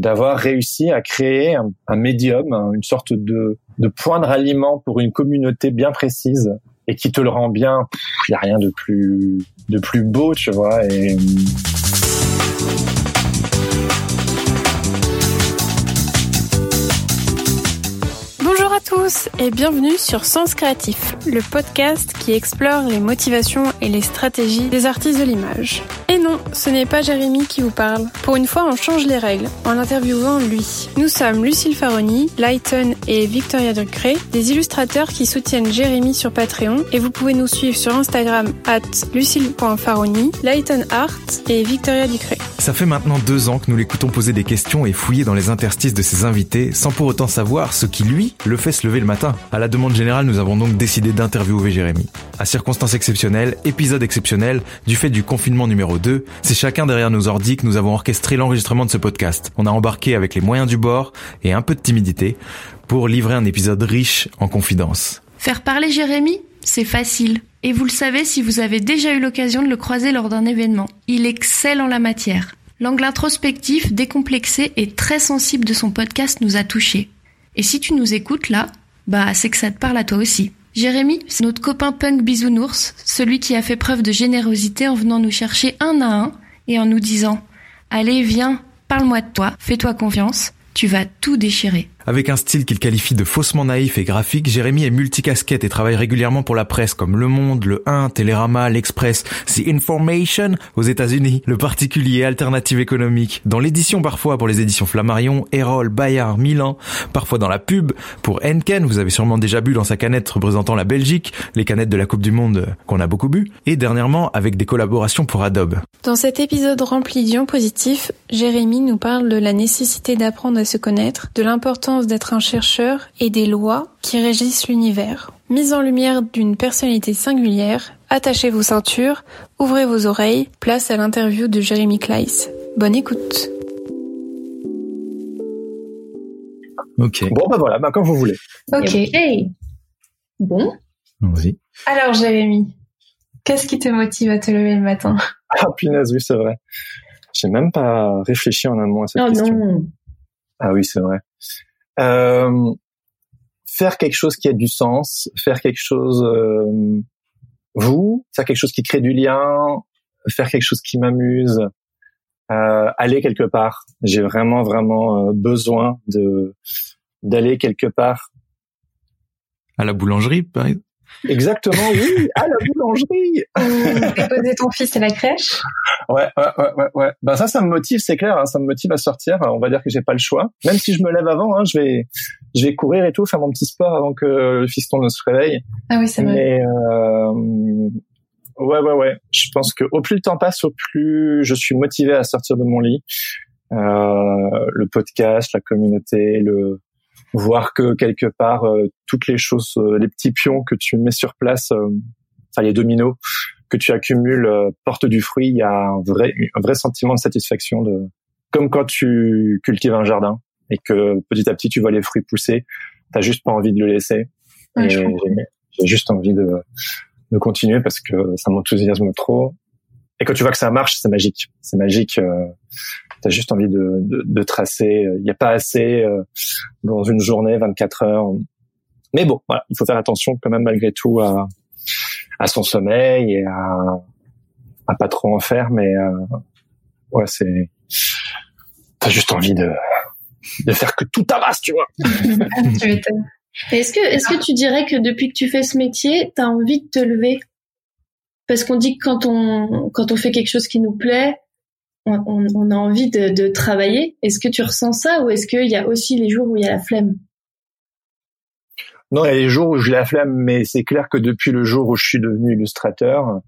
D'avoir réussi à créer un, médium, une sorte de, de point de ralliement pour une communauté bien précise et qui te le rend bien. Il y a rien de plus de plus beau, tu vois. Tous et bienvenue sur Sens Créatif, le podcast qui explore les motivations et les stratégies des artistes de l'image. Et non, ce n'est pas Jérémy qui vous parle. Pour une fois, on change les règles en interviewant lui. Nous sommes Lucille Faroni, Lighton et Victoria Ducré, des illustrateurs qui soutiennent Jérémy sur Patreon et vous pouvez nous suivre sur Instagram at lucille.faroni, Lighton Art et Victoria Ducré. Ça fait maintenant deux ans que nous l'écoutons poser des questions et fouiller dans les interstices de ses invités sans pour autant savoir ce qui, lui, le fait se lever le matin. À la demande générale, nous avons donc décidé d'interviewer Jérémy. À circonstances exceptionnelles, épisode exceptionnel, du fait du confinement numéro 2, c'est chacun derrière nos ordi que nous avons orchestré l'enregistrement de ce podcast. On a embarqué avec les moyens du bord et un peu de timidité pour livrer un épisode riche en confidences. Faire parler Jérémy, c'est facile. Et vous le savez si vous avez déjà eu l'occasion de le croiser lors d'un événement. Il excelle en la matière. L'angle introspectif, décomplexé et très sensible de son podcast nous a touchés. Et si tu nous écoutes là, bah c'est que ça te parle à toi aussi. Jérémy, c'est notre copain punk bisounours, celui qui a fait preuve de générosité en venant nous chercher un à un et en nous disant Allez, viens, parle-moi de toi, fais-toi confiance, tu vas tout déchirer. Avec un style qu'il qualifie de faussement naïf et graphique, Jérémy est multicasquette et travaille régulièrement pour la presse comme Le Monde, Le 1, Télérama, L'Express, The Information aux États-Unis, Le Particulier, Alternative économique, dans l'édition parfois pour les éditions Flammarion, Erol, Bayard, Milan, parfois dans la pub pour Henken, vous avez sûrement déjà bu dans sa canette représentant la Belgique, les canettes de la Coupe du Monde qu'on a beaucoup bu, et dernièrement avec des collaborations pour Adobe. Dans cet épisode rempli d'ions positifs, Jérémy nous parle de la nécessité d'apprendre à se connaître, de l'importance d'être un chercheur et des lois qui régissent l'univers. Mise en lumière d'une personnalité singulière, attachez vos ceintures, ouvrez vos oreilles, place à l'interview de Jérémy Kleiss. Bonne écoute. Ok. bon, bah voilà, bah, comme vous voulez. Ok. Bon. Vas-y. Alors Jérémy, qu'est-ce qui te motive à te lever le matin? Ah punaise, oui, c'est vrai. J'ai même pas réfléchi en amont à cette Oh question. non. Ah oui, c'est vrai. Euh, faire quelque chose qui a du sens, faire quelque chose euh, vous, faire quelque chose qui crée du lien, faire quelque chose qui m'amuse, euh, aller quelque part. J'ai vraiment vraiment euh, besoin de d'aller quelque part. À la boulangerie, par exemple? Exactement, oui, à la boulangerie. Déposer ton fils à la crèche Ouais, ouais, ouais, ouais, ouais. Ben ça, ça me motive, c'est clair. hein, ça me motive à sortir. On va dire que j'ai pas le choix. Même si je me lève avant, hein, je vais, je vais courir et tout, faire mon petit sport avant que le fiston ne se réveille. Ah oui, c'est vrai. Mais euh, ouais, ouais, ouais. Je pense que au plus le temps passe, au plus je suis motivé à sortir de mon lit. Euh, le podcast, la communauté, le voir que quelque part euh, toutes les choses, euh, les petits pions que tu mets sur place, euh, enfin les dominos que tu accumules euh, portent du fruit. Il y a un vrai, un vrai sentiment de satisfaction de, comme quand tu cultives un jardin et que petit à petit tu vois les fruits pousser. T'as juste pas envie de le laisser. Ouais, j'ai juste envie de, de continuer parce que ça m'enthousiasme trop. Et quand tu vois que ça marche, c'est magique. C'est magique. Euh, T'as juste envie de, de, de tracer. Il n'y a pas assez euh, dans une journée, 24 heures. Mais bon, voilà, il faut faire attention quand même malgré tout à, à son sommeil et à, à pas trop en faire. Mais euh, ouais, c'est t'as juste envie de de faire que tout tabasse, tu vois. Est-ce que, est-ce que tu dirais que depuis que tu fais ce métier, t'as envie de te lever? Parce qu'on dit que quand on, quand on fait quelque chose qui nous plaît, on, on, on a envie de, de travailler. Est-ce que tu ressens ça ou est-ce qu'il y a aussi les jours où il y a la flemme? Non, il y a des jours où j'ai la flemme, mais c'est clair que depuis le jour où je suis devenu illustrateur,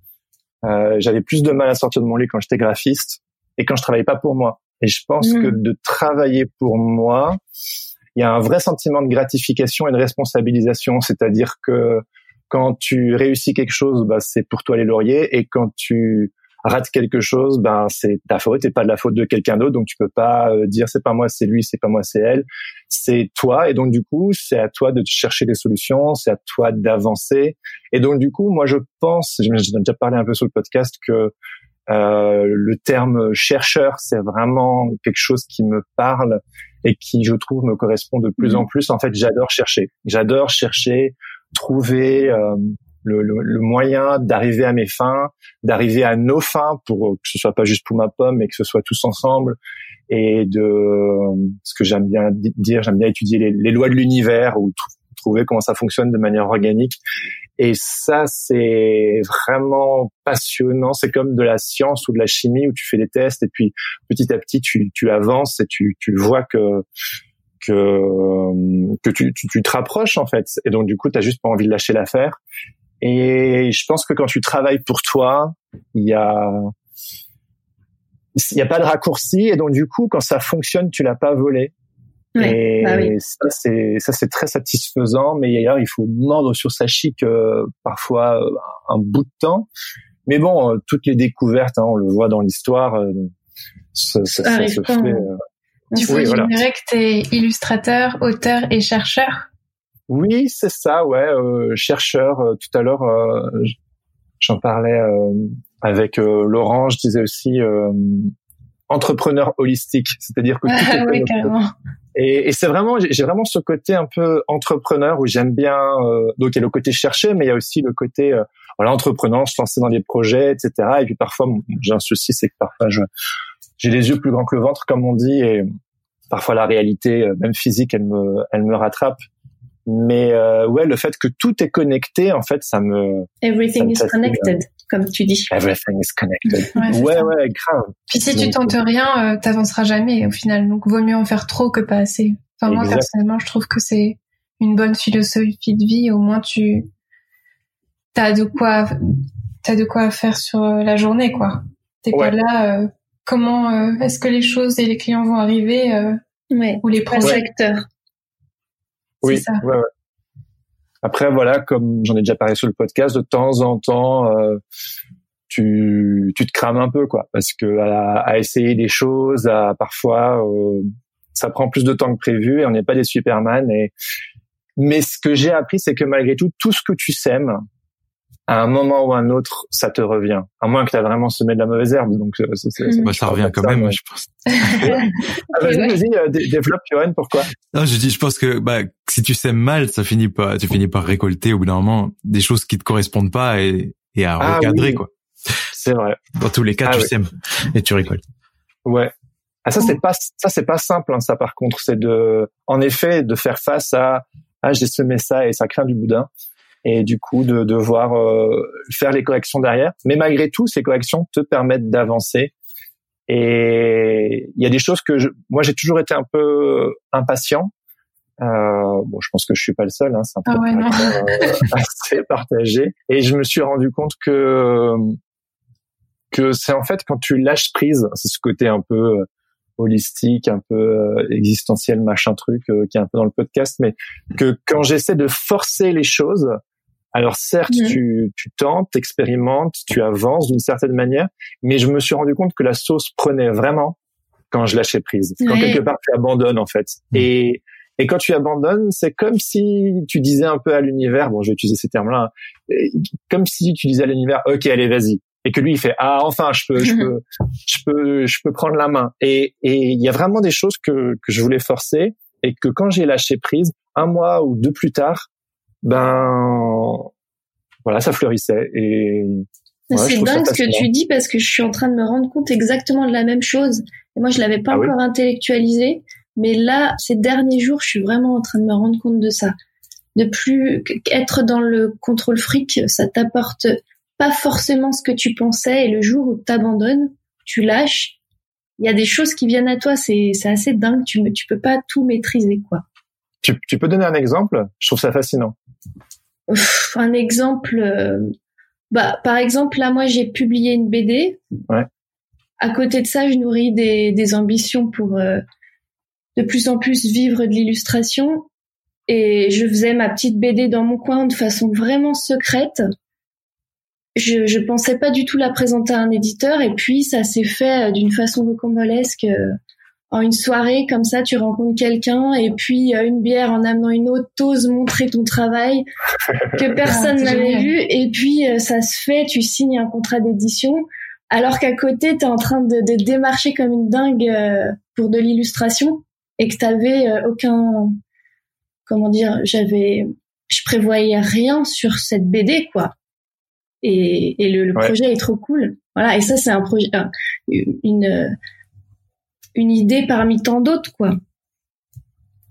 euh, j'avais plus de mal à sortir de mon lit quand j'étais graphiste. et quand je travaille pas pour moi. Et je pense que de travailler pour moi, il y a un vrai sentiment de gratification et de responsabilisation, c'est-à-dire que quand tu réussis quelque chose, bah, c'est pour toi les lauriers, et quand tu rates quelque chose, ben c'est ta faute et pas de la faute de quelqu'un d'autre. Donc tu peux pas euh, dire c'est pas moi, c'est lui, c'est pas moi, c'est elle. C'est toi. Et donc du coup, c'est à toi de chercher des solutions, c'est à toi d'avancer. Et donc du coup, moi je pense, j'ai déjà parlé un peu sur le podcast que euh, le terme chercheur, c'est vraiment quelque chose qui me parle et qui, je trouve, me correspond de plus en mmh. plus. En fait, j'adore chercher. J'adore chercher, trouver euh, le, le, moyen d'arriver à mes fins, d'arriver à nos fins, pour que ce soit pas juste pour ma pomme, mais que ce soit tous ensemble. Et de ce que j'aime bien dire, j'aime bien étudier les, lois de l'univers ou trouver comment ça fonctionne de manière organique. Et ça, c'est vraiment passionnant. C'est comme de la science ou de la chimie où tu fais des tests et puis petit à petit tu, tu avances et tu, tu vois que que que tu, tu, tu te rapproches en fait. Et donc du coup, tu as juste pas envie de lâcher l'affaire. Et je pense que quand tu travailles pour toi, il y a il n'y a pas de raccourci. Et donc du coup quand ça fonctionne tu l'as pas volé. Et bah ça c'est ça c'est très satisfaisant. Mais d'ailleurs il faut mordre sur sa chic euh, parfois euh, un bout de temps. Mais bon euh, toutes les découvertes hein, on le voit dans l'histoire ça, ça, ça, se fait du coup, tu dirais que tu es illustrateur, auteur et chercheur oui, c'est ça, ouais. Euh, chercheur, euh, tout à l'heure, euh, j'en parlais avec Laurent, je disais aussi entrepreneur holistique, c'est-à-dire que tout est oui, carrément. Et, et c'est vraiment, j'ai vraiment ce côté un peu entrepreneur où j'aime bien. donc il y a le côté chercher, mais il y a aussi le côté voilà entrepreneur, se lancer dans des projets, etc. Et puis parfois, j'ai un souci, c'est que parfois je j'ai les yeux plus grands que le ventre, comme on dit, et parfois la réalité, même physique, elle me elle me rattrape. Mais euh, ouais, le fait que tout est connecté, en fait, ça me. Everything is connected, comme tu dis. Everything is connected. Ouais, ouais, grave. Puis si tu tentes rien, euh, t'avanceras jamais au final. Donc vaut mieux en faire trop que pas assez. Enfin moi personnellement, je trouve que c'est une bonne philosophie de vie. Au moins tu t'as de quoi t'as de quoi faire sur euh, la journée, quoi. T'es pas là. Euh, comment euh, est-ce que les choses et les clients vont arriver ouais. ou les projecteurs. Oui, Ouais, ouais. Après, voilà, comme j'en ai déjà parlé sur le podcast, de temps en temps, euh, tu, tu te crames un peu, quoi, parce que à, à essayer des choses, à parfois, euh, ça prend plus de temps que prévu et on n'est pas des Superman. Et mais ce que j'ai appris, c'est que malgré tout, tout ce que tu sèmes, à un moment ou un autre, ça te revient. À moins que tu as vraiment semé de la mauvaise herbe. Donc, euh, bah, ça revient quand même, je pense. ah, vas-y, vas-y, euh, développe, Johan, pourquoi? Non, je dis, je pense que bah, si tu sèmes mal, ça finit pas, tu finis par récolter au bout d'un moment des choses qui te correspondent pas et, et à ah recadrer, quoi. C'est vrai. Dans tous les cas, ah tu sèmes et tu récoltes. Ouais. Ah, ça, c'est pas, ça, c'est pas simple, hein, ça, par contre. C'est de, en effet, de faire face à, ah, j'ai semé ça et ça craint du boudin et du coup de devoir euh, faire les corrections derrière. Mais malgré tout, ces corrections te permettent d'avancer. Et il y a des choses que je, moi j'ai toujours été un peu impatient. Euh, bon, je pense que je suis pas le seul, hein, c'est un peu ah euh, assez partagé. Et je me suis rendu compte que que c'est en fait quand tu lâches prise, c'est ce côté un peu euh, holistique, un peu existentiel, machin truc, qui est un peu dans le podcast, mais que quand j'essaie de forcer les choses, alors certes, mhm. tu, tu tentes, expérimentes, tu avances d'une certaine manière, mais je me suis rendu compte que la sauce prenait vraiment quand je lâchais prise. Quand quelque part tu abandonnes en fait. Mhm. Et, et quand tu abandonnes, c'est comme si tu disais un peu à l'univers, bon je vais utiliser ces termes-là, hein, comme si tu disais à l'univers, ok allez vas-y. Et que lui il fait ah enfin je peux je peux je peux je peux prendre la main. Et et il y a vraiment des choses que que je voulais forcer et que quand j'ai lâché prise, un mois ou deux plus tard, ben voilà, ça fleurissait et c'est dingue ce que tu dis parce que je suis en train de me rendre compte exactement de la même chose. Et moi, je l'avais pas ah encore intellectualisé, mais là, ces derniers jours, je suis vraiment en train de me rendre compte de ça. De plus être dans le contrôle fric, ça t'apporte pas forcément ce que tu pensais. Et le jour où tu abandonnes, tu lâches, il y a des choses qui viennent à toi. C'est assez dingue. Tu tu peux pas tout maîtriser, quoi. Tu, tu peux donner un exemple? Je trouve ça fascinant un exemple, euh, bah, par exemple, là, moi, j'ai publié une BD. Ouais. à côté de ça, je nourris des, des ambitions pour euh, de plus en plus vivre de l'illustration. Et je faisais ma petite BD dans mon coin de façon vraiment secrète. Je, je pensais pas du tout la présenter à un éditeur. Et puis, ça s'est fait euh, d'une façon rocambolesque. Euh, en une soirée, comme ça, tu rencontres quelqu'un et puis une bière en amenant une autre, t'oses montrer ton travail que personne ah, n'avait vu. Et puis, ça se fait, tu signes un contrat d'édition alors qu'à côté, tu es en train de, de, démarcher comme une dingue euh, pour de l'illustration et que t'avais euh, aucun, comment dire, j'avais, je prévoyais rien sur cette BD, quoi. Et, et le, projet est trop cool. Voilà. Et ça, c'est un projet, une, une idée parmi tant d'autres, quoi.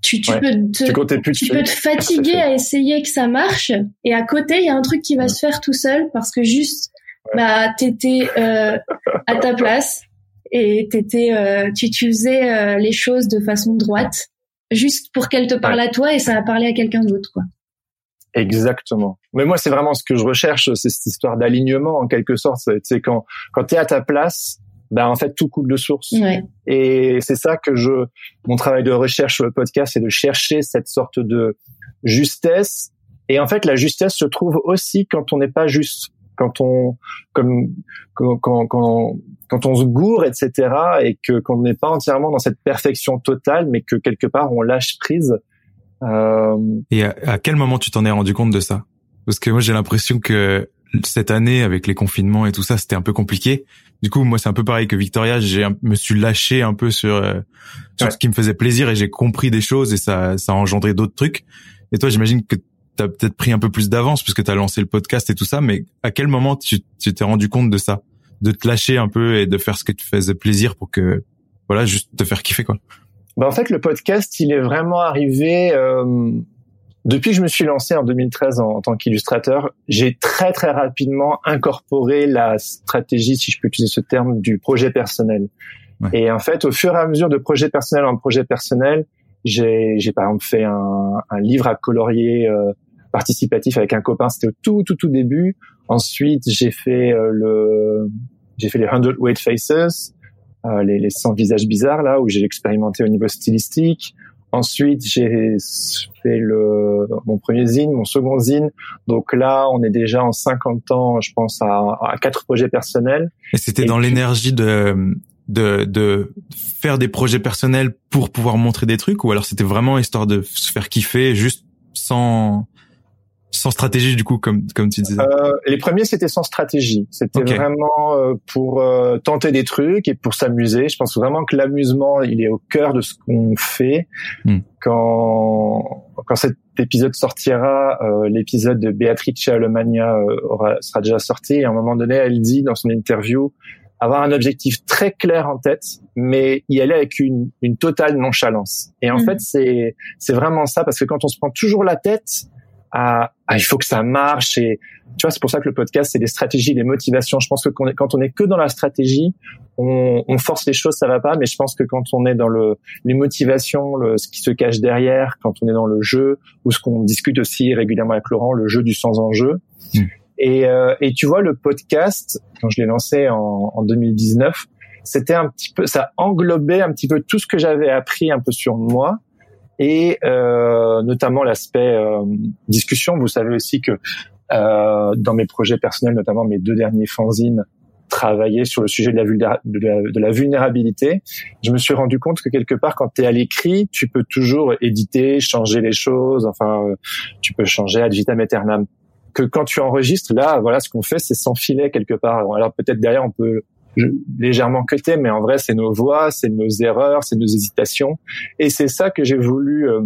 Tu, tu peux te, tu, peux te fatiguer à essayer que ça marche et à côté il y a un truc qui va se faire tout seul parce que juste bah t'étais euh, à ta place et t'étais euh, tu, tu faisais euh, les choses de façon droite juste pour qu'elle te parle à toi et ça a parlé à quelqu'un d'autre quoi. Exactement. Mais moi c'est vraiment ce que je recherche, c'est cette histoire d'alignement en quelque sorte. C'est quand quand t'es à ta place, ben en fait tout coule de source. Ouais. Et c'est ça que je mon travail de recherche sur le podcast, c'est de chercher cette sorte de justesse. Et en fait la justesse se trouve aussi quand on n'est pas juste quand on comme quand, quand, quand, on se gourre etc et que qu'on n'est pas entièrement dans cette perfection totale mais que quelque part on lâche prise euh... et à, quel moment tu t'en es rendu compte de ça? Parce que moi j'ai l'impression que cette année avec les confinements et tout ça c'était un peu compliqué. Du coup moi c'est un peu pareil que Victoria. J'ai me suis lâché un peu sur, euh, sur ce qui me faisait plaisir et j'ai compris des choses et ça ça a engendré d'autres trucs. Et toi j'imagine que t'as peut-être pris un peu plus d'avance puisque t'as lancé le podcast et tout ça, mais à quel moment tu t'es rendu compte de ça, de te lâcher un peu et de faire ce que tu faisais plaisir pour que voilà juste te faire kiffer quoi. Bah en fait le podcast il est vraiment arrivé euh, depuis que je me suis lancé en 2013 en, tant qu'illustrateur, j'ai très très rapidement incorporé la stratégie, si je peux utiliser ce terme, du projet personnel. Et en fait, au fur et à mesure de projet personnel en projet personnel, j'ai, j'ai par exemple fait un, un livre à colorier euh, participatif avec un copain. C'était au tout tout tout début. Ensuite, j'ai fait euh, le, j'ai fait les 100 Weight Faces, euh, les, les 100 visages bizarres là où j'ai expérimenté au niveau stylistique. Ensuite, j'ai fait le, mon premier zine, mon second zine. Donc là, on est déjà en 50 ans, je pense, à, à quatre projets personnels. Et c'était dans l'énergie de, de, de faire des projets personnels pour pouvoir montrer des trucs ou alors c'était vraiment histoire de se faire kiffer juste sans sans stratégie du coup comme comme tu disais euh, les premiers c'était sans stratégie c'était vraiment euh, pour euh, tenter des trucs et pour s'amuser je pense vraiment que l'amusement il est au cœur de ce qu'on fait hmm. quand quand cet épisode sortira euh, l'épisode de Beatrice Alemania aura, sera déjà sorti et à un moment donné elle dit dans son interview avoir un objectif très clair en tête, mais y aller avec une, une totale nonchalance. Et en mm. fait, c'est c'est vraiment ça parce que quand on se prend toujours la tête à, il faut que ça marche et tu vois c'est pour ça que le podcast c'est des stratégies, des motivations. Je pense que quand on est que dans la stratégie, on, on, force les choses, ça va pas. Mais je pense que quand on est dans le les motivations, le, ce qui se cache derrière, quand on est dans le jeu ou ce qu'on discute aussi régulièrement avec Laurent, le jeu du sans enjeu. Mm. Et, euh, et tu vois, le podcast, quand je l'ai lancé en, en 2019, c'était un petit peu, ça englobait un petit peu tout ce que j'avais appris un peu sur moi et euh, notamment l'aspect euh, discussion. Vous savez aussi que euh, dans mes projets personnels, notamment mes deux derniers fanzines, travaillaient sur le sujet de la, vulnérabilité. Je me suis rendu compte que quelque part, quand tu es à l'écrit, tu peux toujours éditer, changer les choses. Enfin, euh, tu peux changer ad vitam aeternam que quand tu enregistres, là, voilà, ce qu'on fait, c'est s'enfiler quelque part. Alors peut-être derrière, on peut légèrement cuter, mais en vrai, c'est nos voix, c'est nos erreurs, c'est nos hésitations, et c'est ça que j'ai voulu euh,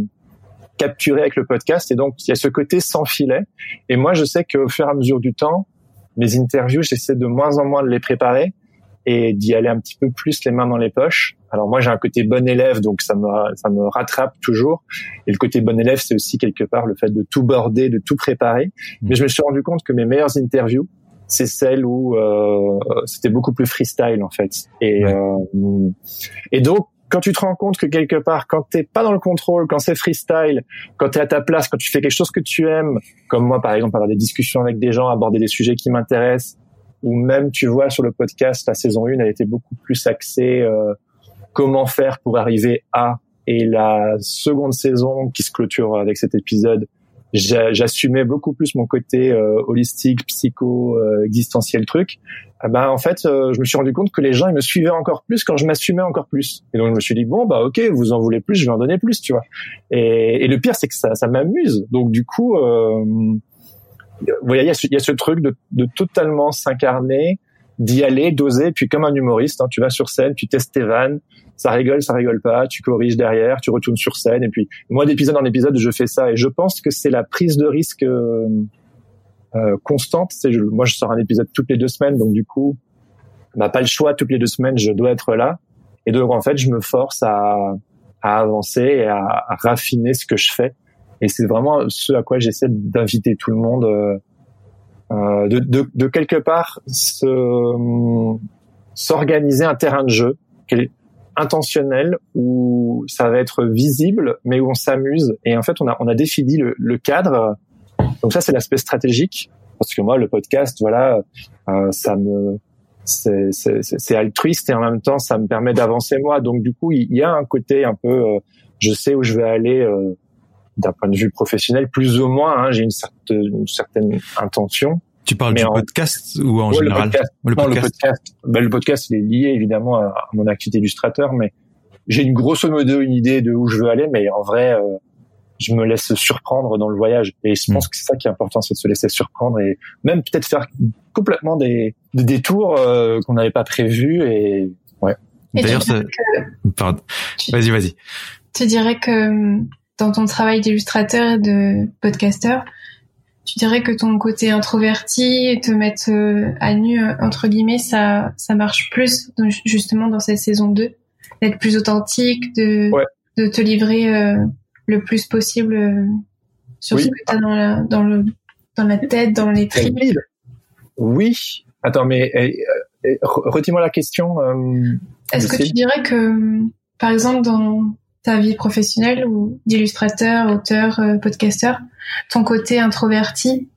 capturer avec le podcast. Et donc, il y a ce côté sans filet. Et moi, je sais qu'au fur et à mesure du temps, mes interviews, j'essaie de moins en moins de les préparer et d'y aller un petit peu plus les mains dans les poches. Alors moi j'ai un côté bon élève donc ça me ça me rattrape toujours et le côté bon élève c'est aussi quelque part le fait de tout border, de tout préparer. Mmh. Mais je me suis rendu compte que mes meilleures interviews c'est celles où euh, c'était beaucoup plus freestyle en fait. Et euh, et donc quand tu te rends compte que quelque part, quand t'es pas dans le contrôle, quand c'est freestyle, quand t'es à ta place, quand tu fais quelque chose que tu aimes, comme moi par exemple, avoir des discussions avec des gens, aborder des sujets qui m'intéressent, ou même tu vois sur le podcast la saison 1 elle était beaucoup plus axée euh, comment faire pour arriver à et la seconde saison qui se clôture avec cet épisode j'assumais beaucoup plus mon côté euh, holistique, psycho, euh, existentiel truc. Ah ben en fait, euh, je me suis rendu compte que les gens ils me suivaient encore plus quand je m'assumais encore plus. Et donc je me suis dit bon bah ok, vous en voulez plus, je vais en donner plus, tu vois. Et, et le pire c'est que ça, ça m'amuse. Donc du coup, vous voyez, il y, a ce, y a ce truc de, de totalement s'incarner, d'y aller, d'oser, puis comme un humoriste, hein, tu vas sur scène, tu testes tes vannes, ça rigole, ça rigole pas, tu corriges derrière, tu retournes sur scène, et puis moi d'épisode en épisode, je fais ça, et je pense que c'est la prise de risque euh, euh constante. C'est moi, je sors un épisode toutes les deux semaines, donc du coup, bah pas le choix toutes les deux semaines, je dois être là, et donc en fait, je me force à, à avancer et à, raffiner ce que je fais, et c'est vraiment ce à quoi j'essaie d'inviter tout le monde. Euh, euh de, de, de, quelque part s'organiser un terrain de jeu intentionnel où ça va être visible, mais où on s'amuse. Et en fait, on a, on a défini le, le cadre. Donc ça, c'est l'aspect stratégique. Parce que moi, le podcast, voilà, euh, ça me, c'est altruiste et en même temps, ça me permet d'avancer moi. Donc du coup, il y a un côté un peu, euh, je sais où je vais aller euh, d'un point de vue professionnel, plus ou moins. Hein, J'ai une une certaine intention. Tu parles du podcast ou en général le podcast, le podcast. Ben, le podcast, il est lié évidemment à, mon activité illustrateur, mais j'ai une grosso modo une idée de où je veux aller, mais en vrai, euh, je me laisse surprendre dans le voyage. Et je pense hmm. que c'est ça qui est important, c'est de se laisser surprendre et même peut-être faire complètement des, des détours euh, qu'on n'avait pas prévus. Et ouais. D'ailleurs, pardon. Vas-y, vas-y. Tu dirais que dans ton travail d'illustrateur et de podcasteur, tu dirais que ton côté introverti, te mettre euh, à nu euh, entre guillemets, ça ça marche plus justement dans cette saison 2, d'être plus authentique, de de te livrer euh, le plus possible sur ce que tu as dans la dans le dans la tête, dans les tripes? Oui. Attends, mais redis-moi la question. Est-ce que tu dirais que par exemple dans ta vie professionnelle ou d'illustrateur, auteur, podcasteur, ton côté introverti,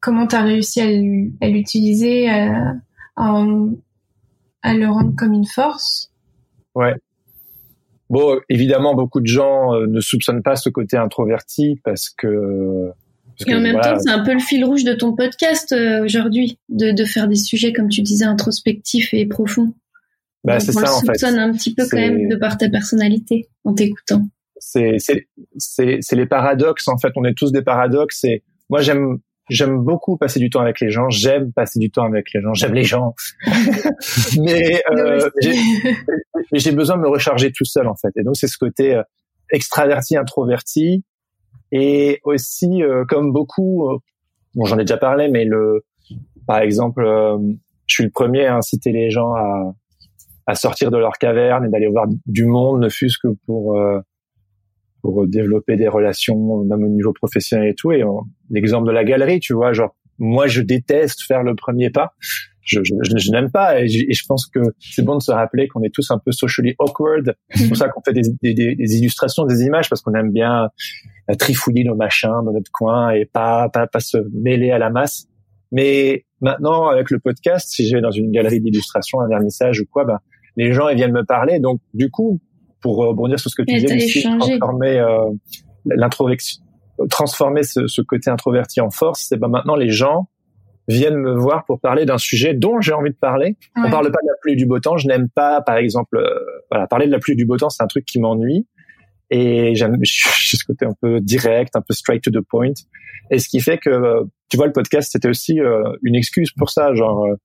comment tu as réussi à l'utiliser, à, à, le rendre comme une force? Ouais. Bon, évidemment, beaucoup de gens euh, ne soupçonnent pas ce côté introverti parce que. et en même temps, c'est un peu le fil rouge de ton podcast euh, aujourd'hui, de, de, faire des sujets, comme tu disais, introspectifs et profonds. Bah, c'est ça, en fait. soupçonne un petit peu quand même de par ta personnalité en t'écoutant. C'est c'est les paradoxes en fait. On est tous des paradoxes et moi j'aime j'aime beaucoup passer du temps avec les gens. J'aime passer du temps avec les gens. J'aime les gens. Mais euh, j'ai besoin de me recharger tout seul en fait. Et donc c'est ce côté euh, extraverti introverti. Et aussi euh, comme beaucoup euh, bon j'en ai déjà parlé mais le par exemple je suis le premier à inciter les gens à à sortir de leur caverne et d'aller voir du monde ne fût-ce que pour pour développer des relations même au niveau professionnel et tout. Et l'exemple de la galerie, tu vois, genre moi je déteste faire le premier pas. Je, je, je, n'aime pas et je, pense que c'est bon de se rappeler qu'on est tous un peu socially awkward. C'est pour ça qu'on fait des, des, des, illustrations, des images parce qu'on aime bien trifouiller nos machins dans notre coin et pas, pas pas se mêler à la masse. Mais maintenant avec le podcast, si je vais dans une galerie d'illustration, un vernissage ou quoi, ben les gens ils viennent me parler. Donc du coup, pour rebondir sur ce que tu disais, transformer euh, l'introversion, transformer ce, ce, côté introverti en force, c'est ben maintenant les gens viennent me voir pour parler d'un sujet dont j'ai envie de parler. On parle pas de la pluie du beau temps. Je n'aime pas, par exemple, euh, voilà, parler de la pluie du beau temps, c'est un truc qui m'ennuie. Et j'aime, j'ai ce côté un peu direct, un peu straight to the point. Et ce qui fait que, tu vois, le podcast, c'était aussi euh, une excuse pour ça. Genre, euh,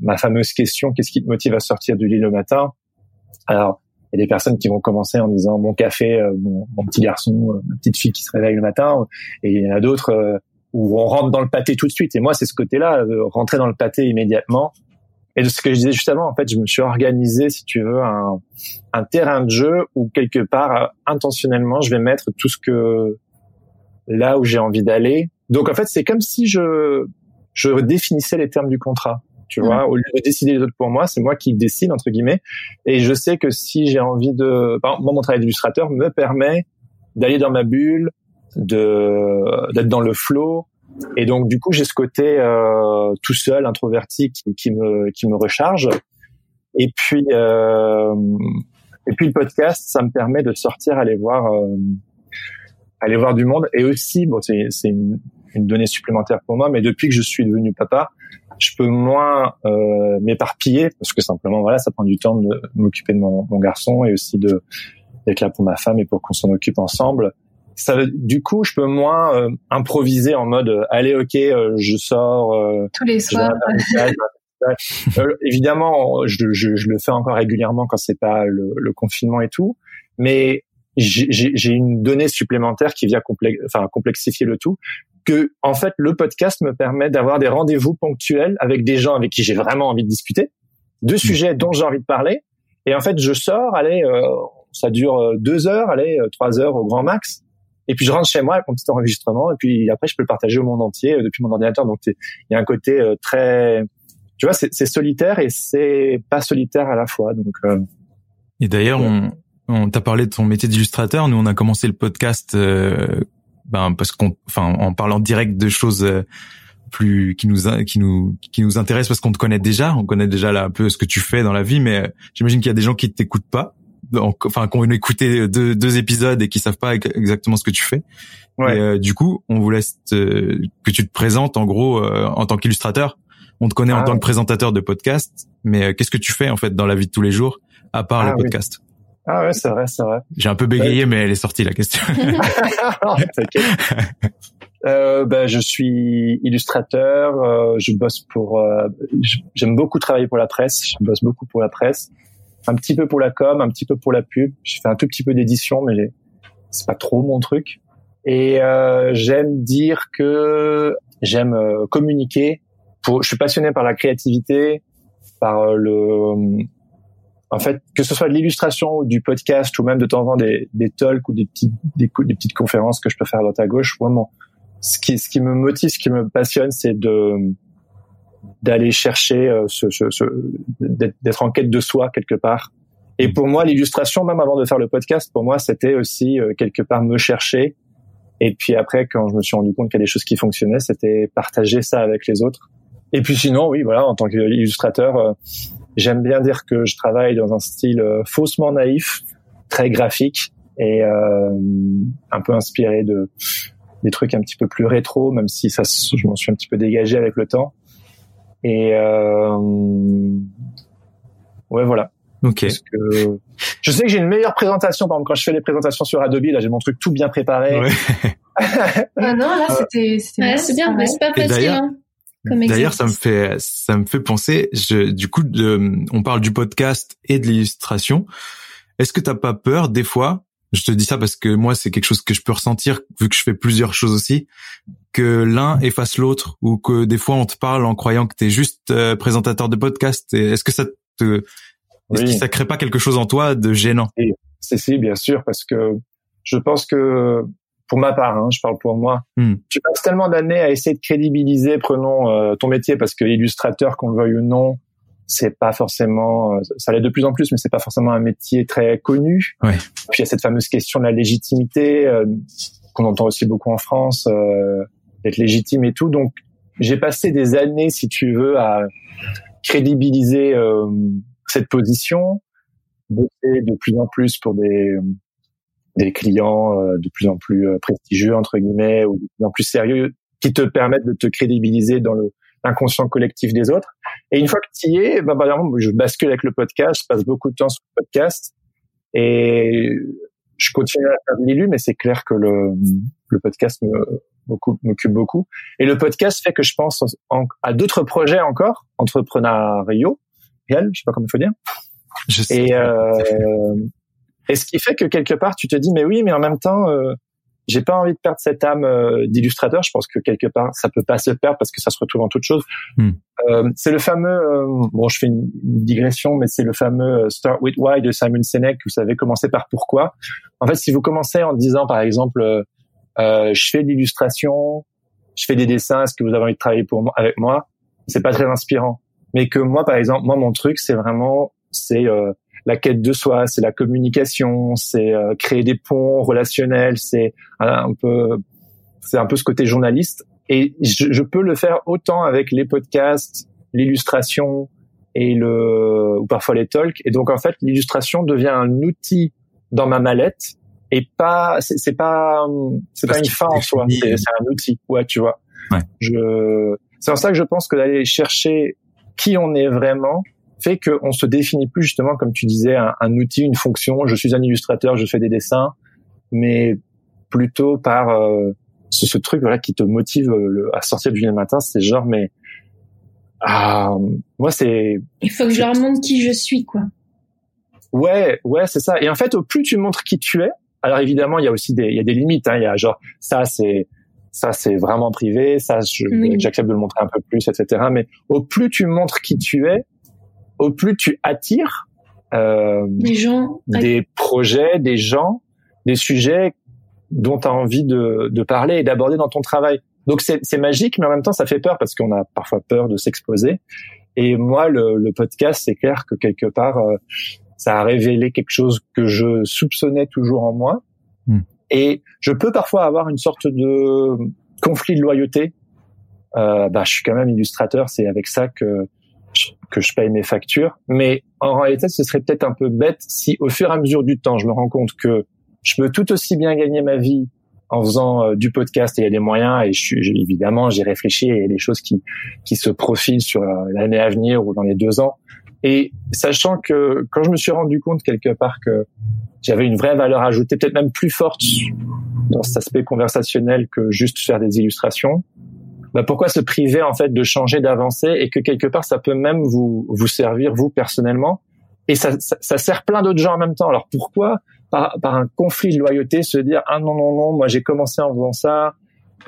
ma fameuse question, qu'est-ce qui te motive à sortir du lit le matin? Alors, il y a des personnes qui vont commencer en disant mon café, euh, mon, petit garçon, euh, ma petite fille qui se réveille le matin, et il y en a d'autres euh, où on rentre dans le pâté tout de suite. Et moi, c'est ce côté-là, rentrer dans le pâté immédiatement. Et de ce que je disais justement, en fait, je me suis organisé, si tu veux, un, un terrain de jeu où quelque part, intentionnellement, je vais mettre tout ce que là où j'ai envie d'aller. Donc en fait, c'est comme si je je définissais les termes du contrat tu vois. Au lieu de décider les autres pour moi, c'est moi qui décide entre guillemets. Et je sais que si j'ai envie de, par moi, mon travail d'illustrateur me permet d'aller dans ma bulle, de d'être dans le flow Et donc du coup, j'ai ce côté euh, tout seul, introverti, qui, qui, me qui me recharge. Et puis euh, et puis le podcast, ça me permet de sortir, aller voir euh, aller voir du monde. Et aussi, bon, c'est c'est une, une donnée supplémentaire pour moi, mais depuis que je suis devenu papa, je peux moins euh, m'éparpiller parce que simplement voilà ça prend du temps de m'occuper de mon, mon, garçon et aussi de d'être là pour ma femme et pour qu'on s'en occupe ensemble. Ça du coup je peux moins euh, improviser en mode euh, allez ok euh, je sors tous les soirs. évidemment je, je, je, le fais encore régulièrement quand c'est pas le, le, confinement et tout mais j'ai une donnée supplémentaire qui vient enfin, complexifier le tout que en fait le podcast me permet d'avoir des rendez-vous ponctuels avec des gens avec qui j'ai vraiment envie de discuter de mmh. sujets dont j'ai envie de parler. Et en fait je sors allez euh, ça dure euh, deux heures allez euh, trois heures au grand max. Et puis je rentre chez moi avec mon petit enregistrement. Et puis après je peux le partager au monde entier depuis mon ordinateur. Donc il y a un côté très tu vois c'est solitaire et c'est pas solitaire à la fois. Donc et d'ailleurs on on t'a parlé de ton métier d'illustrateur. Nous on a commencé le podcast ben parce qu'on, enfin, en parlant direct de choses euh, plus qui nous qui nous qui nous intéressent parce qu'on te connaît déjà, on connaît déjà là un peu ce que tu fais dans la vie, mais euh, j'imagine qu'il y a des gens qui t'écoutent pas, enfin qui ont écouté deux, deux épisodes et qui savent pas exactement ce que tu fais. Ouais. Et, euh, du coup, on vous laisse que tu te présentes en gros en tant qu'illustrateur. On te connaît en ah tant que présentateur de podcast, mais qu'est-ce que tu fais en fait dans la vie de tous les jours à part ah, le podcast? Ah ouais, c'est vrai, c'est vrai. J'ai un peu bégayé, mais elle est sortie la question. euh, ben, je suis illustrateur. Euh, je bosse pour. Euh, j'aime beaucoup travailler pour la presse. Je bosse beaucoup pour la presse. Un petit peu pour la com, un petit peu pour la pub. Je fais un tout petit peu d'édition, mais c'est pas trop mon truc. Et euh, j'aime dire que j'aime communiquer. Pour, je suis passionné par la créativité, par le en fait, que ce soit de l'illustration du podcast ou même de temps en temps des, des talks ou des petites, des, des, petites conférences que je peux faire à droite à gauche, vraiment, ce qui, ce qui me motive, ce qui me passionne, c'est de d'aller chercher euh, ce, ce, ce d'être en quête de soi quelque part. Et pour moi, l'illustration, même avant de faire le podcast, pour moi, c'était aussi euh, quelque part me chercher. Et puis après, quand je me suis rendu compte qu'il y a des choses qui fonctionnaient, c'était partager ça avec les autres. Et puis sinon, oui, voilà, en tant qu'illustrateur, euh, J'aime bien dire que je travaille dans un style euh, faussement naïf, très graphique et euh, un peu inspiré de des trucs un petit peu plus rétro, même si ça, je m'en suis un petit peu dégagé avec le temps. Et euh, ouais, voilà. Ok. que je sais que j'ai une meilleure présentation. Par exemple, quand je fais les présentations sur Adobe, là, j'ai mon truc tout bien préparé. Ouais. ah non, là, c'était, c'était c'est bien, mais c'est pas facile. Hein. D'ailleurs, ça me fait ça me fait penser. Je, du coup, de, on parle du podcast et de l'illustration. Est-ce que t'as pas peur des fois Je te dis ça parce que moi, c'est quelque chose que je peux ressentir vu que je fais plusieurs choses aussi, que l'un efface l'autre ou que des fois on te parle en croyant que t'es juste euh, présentateur de podcast. Est-ce que ça te est-ce que ça crée pas quelque chose en toi de gênant? C'est si, bien sûr, parce que je pense que pour ma part, hein, je parle pour moi. Hmm. Tu passes tellement d'années à essayer de crédibiliser, prenons euh, ton métier, parce que illustrateur, qu'on le veuille ou non, c'est pas forcément, euh, ça l'est de plus en plus, mais c'est pas forcément un métier très connu. Ouais. Puis il y a cette fameuse question de la légitimité euh, qu'on entend aussi beaucoup en France, d'être légitime et tout. Donc j'ai passé des années, si tu veux, à crédibiliser cette position, bosser de plus en plus pour des des clients euh, de plus en plus euh, prestigieux entre guillemets ou de plus en plus sérieux qui te permettent de te crédibiliser dans le inconscient collectif des autres. Et une fois que tu y es, par exemple, je bascule avec le podcast, je passe beaucoup de temps sur le podcast et je continue à faire de l'élu, mais c'est clair que le, le podcast me, m'occupe beaucoup. Et le podcast fait que je pense à d'autres projets encore, entrepreneuriaux, réels, je sais pas comment il faut dire. Je sais. Et, euh, et ce qui fait que quelque part, tu te dis, mais oui, mais en même temps, euh, j'ai pas envie de perdre cette âme euh, d'illustrateur. Je pense que quelque part, ça peut pas se perdre parce que ça se retrouve en toute chose. Hmm. Euh, c'est le fameux, euh, bon, je fais une, digression, mais c'est le fameux euh, Start with Why de Simon Sinek. Vous savez, commencer par pourquoi. En fait, si vous commencez en disant, par exemple, je fais de l'illustration, je fais des dessins, est-ce que vous avez envie de travailler pour moi, avec moi? C'est pas très inspirant. Mais que moi, par exemple, moi, mon truc, c'est vraiment, c'est la quête de soi, c'est la communication, c'est euh, créer des ponts relationnels, c'est un peu, c'est un peu ce côté journaliste. Et je, je, peux le faire autant avec les podcasts, l'illustration et le ou parfois les talks. Et donc en fait, l'illustration devient un outil dans ma mallette et pas c'est pas c'est pas une fin en soi. C'est un outil. Ouais, tu vois. Ouais. Je c'est en ça que je pense que d'aller chercher qui on est vraiment fait qu'on se définit plus justement, comme tu disais, un, un, outil, une fonction. Je suis un illustrateur, je fais des dessins, mais plutôt par euh, ce, ce, truc voilà qui te motive euh, à sortir du matin. C'est genre, mais ah, moi c'est. Il faut que je leur montre qui je suis, quoi. Ouais, ouais, c'est ça. Et en fait, au plus tu montres qui tu es, alors évidemment, il y a aussi des, il y a des limites. Hein. Il y a genre ça, c'est ça c'est vraiment privé, ça j'accepte de le montrer un peu plus, etc. Mais au plus tu montres qui tu es, au plus tu attires euh, des gens, des projets, des gens, des sujets dont tu as envie de, de parler et d'aborder dans ton travail. Donc c'est magique, mais en même temps ça fait peur parce qu'on a parfois peur de s'exposer. Et moi, le, le podcast, c'est clair que quelque part, euh, ça a révélé quelque chose que je soupçonnais toujours en moi. Mm. Et je peux parfois avoir une sorte de conflit de loyauté. Euh, bah, je suis quand même illustrateur, c'est avec ça que que je paye mes factures. Mais en réalité, ce serait peut-être un peu bête si, au fur et à mesure du temps, je me rends compte que je peux tout aussi bien gagner ma vie en faisant euh, du podcast et il y a des moyens et je suis évidemment j'ai réfléchi et il y a des choses qui qui se profilent sur euh, l'année à venir ou dans les deux ans et sachant que quand je me suis rendu compte quelque part que j'avais une vraie valeur ajoutée peut-être même plus forte dans cet aspect conversationnel que juste faire des illustrations bah pourquoi se priver en fait de changer d'avancer et que quelque part ça peut même vous vous servir vous personnellement? Et ça, ça, ça sert plein d'autres gens en même temps. Alors pourquoi par, par un conflit de loyauté se dire ah non non non moi j'ai commencé en faisant ça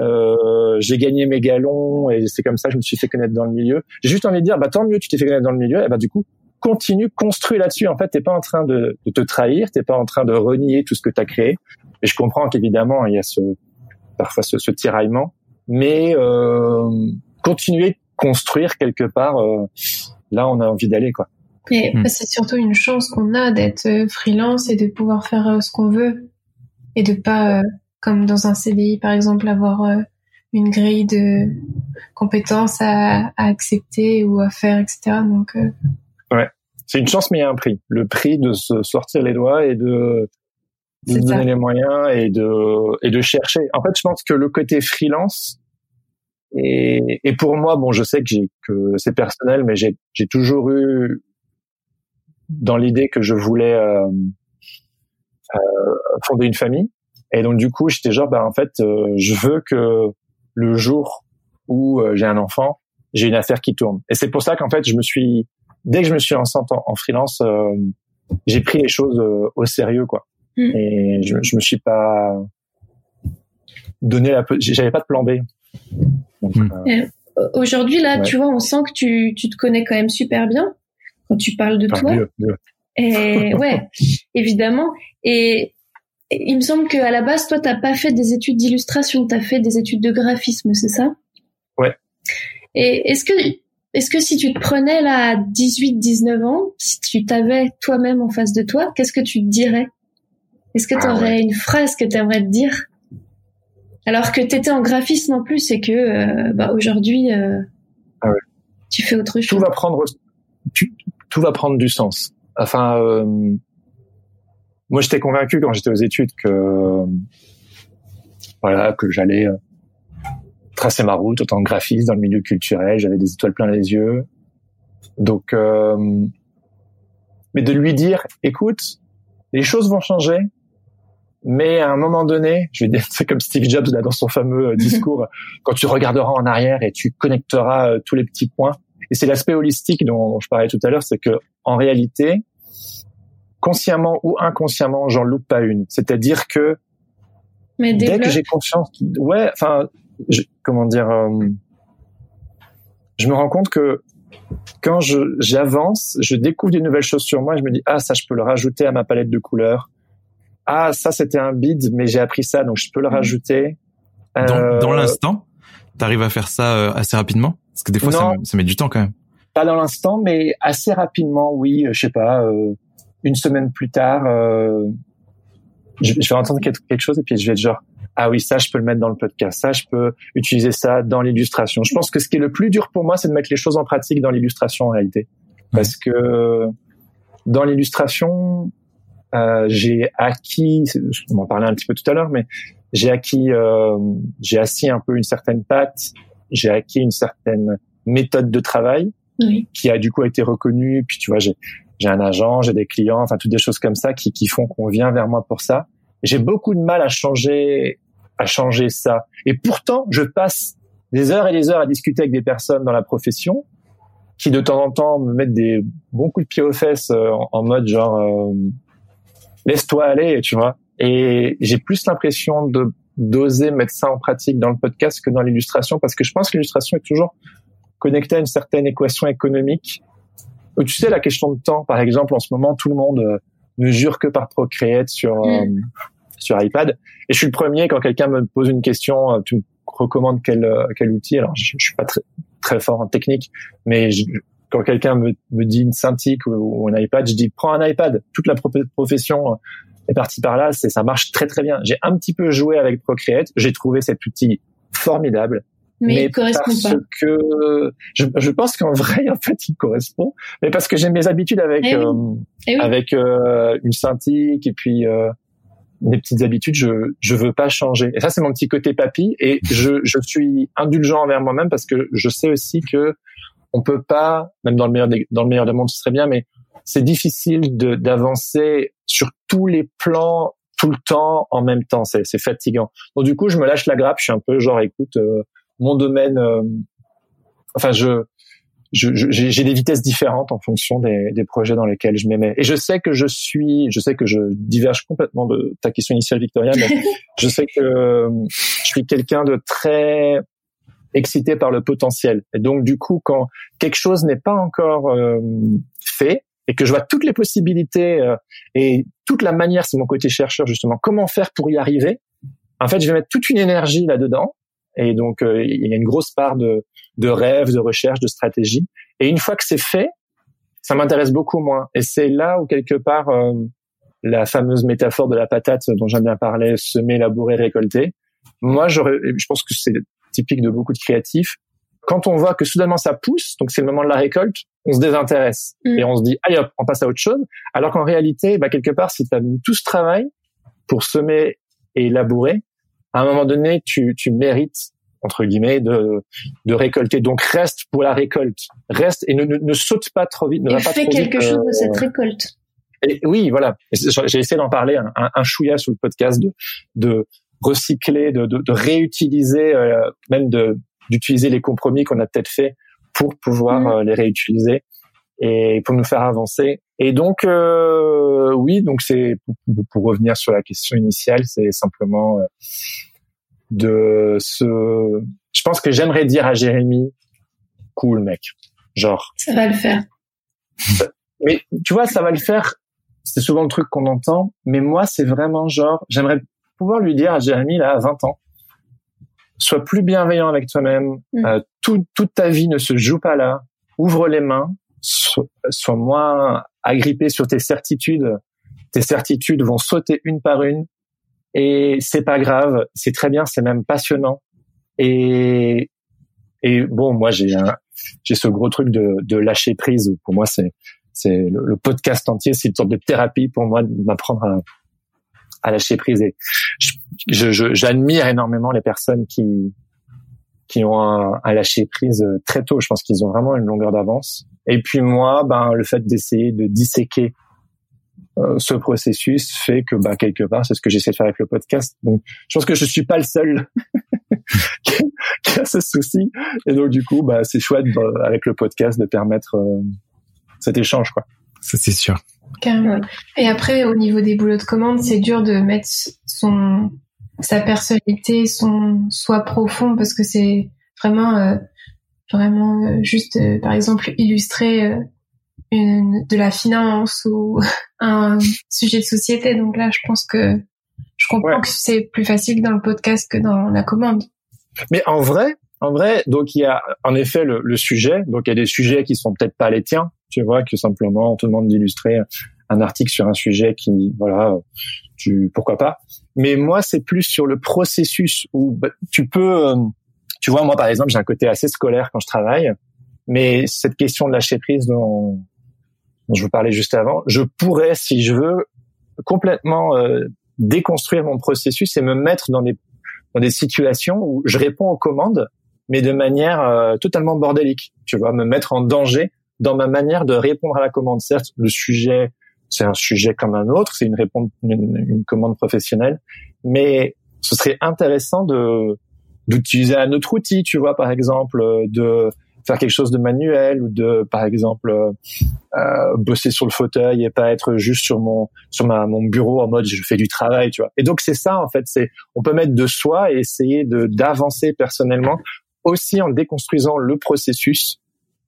euh, j'ai gagné mes galons et c'est comme ça que je me suis fait connaître dans le milieu. J'ai juste envie de dire bah tant mieux tu t'es fait connaître dans le milieu. Et bah du coup continue construis là-dessus. En fait t'es pas en train de, de te trahir t'es pas en train de renier tout ce que tu as créé. Et je comprends qu'évidemment il y a ce parfois ce, ce tiraillement mais euh, continuer de construire quelque part euh, là on a envie d'aller quoi et hmm. c'est surtout une chance qu'on a d'être euh, freelance et de pouvoir faire euh, ce qu'on veut et de pas comme dans un CDI par exemple avoir une grille de compétences à, à accepter ou à faire etc donc ouais c'est une chance mais il y a un prix le prix de se sortir les doigts et de de donner ça. les moyens et de et de chercher. En fait, je pense que le côté freelance et, et pour moi, bon, je sais que que c'est personnel, mais j'ai toujours eu dans l'idée que je voulais euh, euh, fonder une famille. Et donc du coup, j'étais genre, bah en fait, euh, je veux que le jour où euh, j'ai un enfant, j'ai une affaire qui tourne. Et c'est pour ça qu'en fait, je me suis dès que je me suis lancé en, en freelance, euh, j'ai pris les choses au sérieux, quoi. Mmh. Et je, je me suis pas donné la, j'avais pas de plan B. mmh. euh, Aujourd'hui, là, ouais. tu vois, on sent que tu, tu te connais quand même super bien quand tu parles de enfin, toi. Mieux, mieux. Et ouais, évidemment. Et, et il me semble qu'à la base, toi, t'as pas fait des études d'illustration, t'as fait des études de graphisme, c'est ça? Ouais. Et est-ce que est-ce que si tu te prenais là à 18, 19 ans, si tu t'avais toi-même en face de toi, qu'est-ce que tu te dirais? Est-ce que tu aurais ah ouais. une phrase que tu aimerais te dire? Alors que tu étais en graphisme en plus et que euh, bah, aujourd'hui, euh, ah ouais. tu fais autre chose. Tout va prendre, tu, tout va prendre du sens. Enfin, euh, moi j'étais convaincu quand j'étais aux études que voilà que j'allais tracer ma route autant que graphiste dans le milieu culturel. J'avais des étoiles plein les yeux. Donc, mais de lui dire, écoute, les choses vont changer, mais à un moment donné, je vais dire, c'est comme Steve Jobs là dans son fameux euh, discours, quand tu regarderas en arrière et tu connecteras euh, tous les petits points. Et c'est l'aspect holistique dont je parlais tout à l'heure, c'est que en réalité, consciemment ou inconsciemment, j'en loupe pas une. C'est-à-dire que mais dès que j'ai conscience, ouais, enfin, je, comment dire, euh, je me rends compte que quand je j'avance, je découvre des nouvelles choses sur moi, je me dis ah ça je peux le rajouter à ma palette de couleurs. Ah ça c'était un bid mais j'ai appris ça donc je peux le rajouter. Dans, euh... dans l'instant, t'arrives à faire ça euh, assez rapidement? Parce que des fois ça, ça, met du temps quand même. Pas dans l'instant mais assez rapidement oui, je sais pas euh, une semaine plus tard euh, je, je vais entendre quelque chose et puis je vais être genre ah oui, ça, je peux le mettre dans le podcast, ça, je peux utiliser ça dans l'illustration. Je pense que ce qui est le plus dur pour moi, c'est de mettre les choses en pratique dans l'illustration en réalité. Parce que dans l'illustration, euh, j'ai acquis, je m'en parlais un petit peu tout à l'heure, mais j'ai acquis, euh, j'ai assis un peu une certaine patte, j'ai acquis une certaine méthode de travail qui a du coup été reconnue. Puis tu vois, j'ai j'ai un agent, j'ai des clients, enfin toutes des choses comme ça qui qui font qu'on vient vers moi pour ça. J'ai beaucoup de mal à changer à changer ça. Et pourtant, je passe des heures et des heures à discuter avec des personnes dans la profession qui de temps en temps me mettent des bons coups de pied aux fesses euh, en, mode genre euh, laisse-toi aller, tu vois. Et j'ai plus l'impression de d'oser mettre ça en pratique dans le podcast que dans l'illustration parce que je pense que l'illustration est toujours connectée à une certaine équation économique. Tu sais la question de temps, par exemple, en ce moment, tout le monde euh, ne jure que par Procreate sur mm. sur iPad. Et je suis le premier quand quelqu'un me pose une question, tu me recommandes quel quel outil Alors je, je suis pas très très fort en technique, mais quand quelqu'un me, me, dit une Cintiq ou, un iPad, je dis prends un iPad. Toute la profession est partie par là, c'est ça marche très très bien. J'ai un petit peu joué avec Procreate, j'ai trouvé cet outil formidable. Mais, il correspond parce pas. que je, je pense qu'en vrai en fait il correspond, mais parce que j'ai mes habitudes avec eh euh, eh oui. avec euh, une Cintiq et puis euh, des petites habitudes, je je veux pas changer. Et ça c'est mon petit côté papy et je je suis indulgent envers moi-même parce que je sais aussi que on peut pas, même dans le meilleur des, dans le meilleur des mondes, ce serait bien, mais c'est difficile de d'avancer sur tous les plans tout le temps en même temps. C'est c'est fatigant. Donc du coup, je me lâche la grappe. Je suis un peu genre, écoute, euh, mon domaine. euh, enfin, je j'ai des vitesses différentes en fonction des, des, projets dans lesquels je m'aimais. Et je sais que je suis, je sais que je diverge complètement de ta question initiale, Victoria, mais je sais que euh, je suis quelqu'un de très excité par le potentiel. Et donc, du coup, quand quelque chose n'est pas encore euh, fait et que je vois toutes les possibilités euh, et toute la manière, c'est mon côté chercheur justement, comment faire pour y arriver, en fait, je vais mettre toute une énergie là-dedans et donc, euh, il y a une grosse part de, de rêve, de recherche, de stratégie. Et une fois que c'est fait, ça m'intéresse beaucoup moins. Et c'est là où, quelque part, euh, la fameuse métaphore de la patate dont j'aime bien parler, semer, labourer, récolter. Moi, j'aurais, je pense que c'est typique de beaucoup de créatifs. Quand on voit que soudainement ça pousse, donc c'est le moment de la récolte, on se désintéresse Mm. et on se dit allez hop, on passe à autre chose. Alors qu'en réalité, bah, quelque part, si tu as mis tout ce travail pour semer et labourer, à un moment donné, tu, tu mérites entre guillemets de, de récolter. Donc reste pour la récolte, reste et ne, ne, ne saute pas trop vite. Ne Et va pas fais trop quelque vite, chose euh, de cette récolte. et oui, voilà. J'ai essayé d'en parler un, un, un chouïa sur le podcast de, de recycler, de, de, de réutiliser, euh, même de d'utiliser les compromis qu'on a peut-être fait pour pouvoir Mhm. euh, les réutiliser et pour nous faire avancer. Et donc euh, oui, donc c'est pour, pour revenir sur la question initiale, c'est simplement euh, de se. Je pense que j'aimerais dire à Jérémy, cool mec, genre Ça va le faire. mais tu vois, ça va le faire. C'est souvent le truc qu'on entend. Mais moi, c'est vraiment genre, j'aimerais pouvoir lui dire à Jérémy, là, à 20 ans, sois plus bienveillant avec toi-même. Mm. Euh, tout- toute ta vie ne se joue pas là. Ouvre les mains. Sois, sois moins agrippé sur tes certitudes. Tes certitudes vont sauter une par une. Et c'est pas grave. C'est très bien. C'est même passionnant. Et, et bon, moi, j'ai un, j'ai ce gros truc de, de lâcher prise. Pour moi, c'est, c'est le, le podcast entier, c'est une sorte de thérapie pour moi de m'apprendre à, à lâcher prise. Et je- je- je- j'admire énormément les personnes qui qui ont un, un lâcher prise très tôt. Je pense qu'ils ont vraiment une longueur d'avance. Et puis moi, ben le fait d'essayer de disséquer euh, ce processus fait que ben quelque part c'est ce que j'essaie de faire avec le podcast. Donc je pense que je suis pas le seul qui, qui a ce souci. Et donc du coup, bah c'est chouette euh, avec le podcast de permettre euh, cet échange quoi. Ça, c'est sûr. Carrément. Et après, au niveau des boulots de commande, c'est dur de mettre son sa personnalité, son soi profond, parce que c'est vraiment euh, vraiment euh, juste, euh, par exemple, illustrer euh, une, de la finance ou un sujet de société. Donc là, je pense que je comprends Ouais. que c'est plus facile dans le podcast que dans la commande. Mais en vrai, en vrai, donc il y a en effet le, le sujet. Donc il y a des sujets qui sont peut-être pas les tiens. Tu vois que simplement on te demande d'illustrer un article sur un sujet qui, voilà, tu pourquoi pas. Mais moi, c'est plus sur le processus où bah, tu peux, euh, tu vois, moi par exemple, j'ai un côté assez scolaire quand je travaille, mais cette question de lâcher prise dont, dont je vous parlais juste avant, je pourrais, si je veux, complètement euh, déconstruire mon processus et me mettre dans des dans des situations où je réponds aux commandes, mais de manière euh, totalement bordélique. Tu vois, me mettre en danger dans ma manière de répondre à la commande. Certes, le sujet c'est un sujet comme un autre, c'est une, réponse, une, commande professionnelle, mais ce serait intéressant de d'utiliser un autre outil, tu vois, par exemple, de faire quelque chose de manuel ou de, par exemple, euh, bosser sur le fauteuil et pas être juste sur mon sur ma mon bureau en mode je fais du travail, tu vois. Et donc c'est ça en fait, c'est on peut mettre de soi et essayer de d'avancer personnellement aussi en déconstruisant le processus.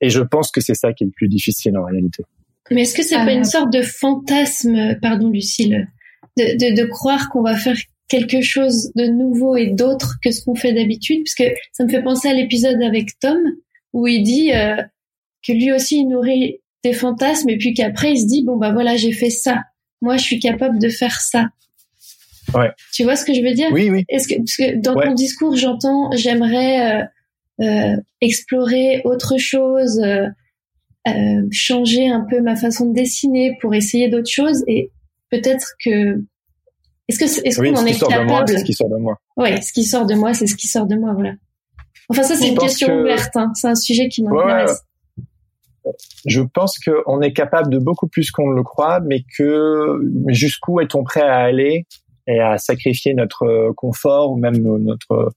Et je pense que c'est ça qui est le plus difficile en réalité. Mais est-ce que c'est pas une euh. sorte de fantasme, pardon Lucille, de, de, de croire qu'on va faire quelque chose de nouveau et d'autre que ce qu'on fait d'habitude? Parce que ça me fait penser à l'épisode avec Tom, où il dit euh, que lui aussi il nourrit des fantasmes et puis qu'après il se dit bon bah voilà j'ai fait ça, moi je suis capable de faire ça. Ouais. Tu vois ce que je veux dire? Oui oui. Est-ce que, parce que dans ton discours j'entends j'aimerais euh, explorer autre chose, euh, euh, changer un peu ma façon de dessiner pour essayer d'autres choses et peut-être que est-ce que est-ce qu'on en est capable? C'est ce qui sort de moi. Ouais, ce qui sort de moi, c'est ce qui sort de moi, voilà. Enfin ça c'est une question ouverte, hein. c'est un sujet qui m'intéresse. je pense qu'on est capable de beaucoup plus qu'on le croit, mais que jusqu'où est-on prêt à aller et à sacrifier notre confort ou même notre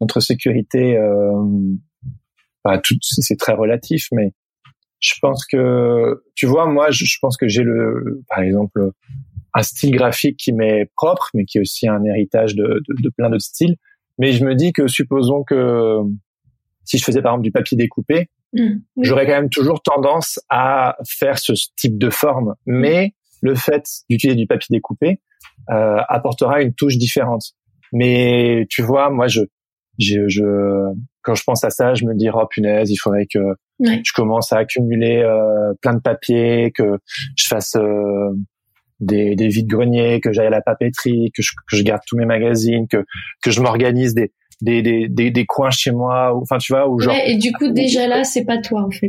notre sécurité euh, bah, c'est très relatif, mais je pense que, tu vois, moi, je, pense que j'ai le, par exemple, un style graphique qui m'est propre, mais qui est aussi un héritage de, de, plein d'autres styles. Mais je me dis que supposons que si je faisais par exemple du papier découpé, mmh, j'aurais quand même toujours tendance à faire ce type de forme. Mais le fait d'utiliser du papier découpé euh, apportera une touche différente. Mais tu vois, moi, je, je, je, quand je pense à ça, je me dis oh punaise, il faudrait que je commence à accumuler euh, plein de papiers, que je fasse euh, des, des vides greniers, que j'aille à la papeterie, que je, que je garde tous mes magazines, que que je m'organise des des, des, des, des coins chez moi, enfin tu vois, ou genre. et du coup déjà là, c'est pas toi en fait.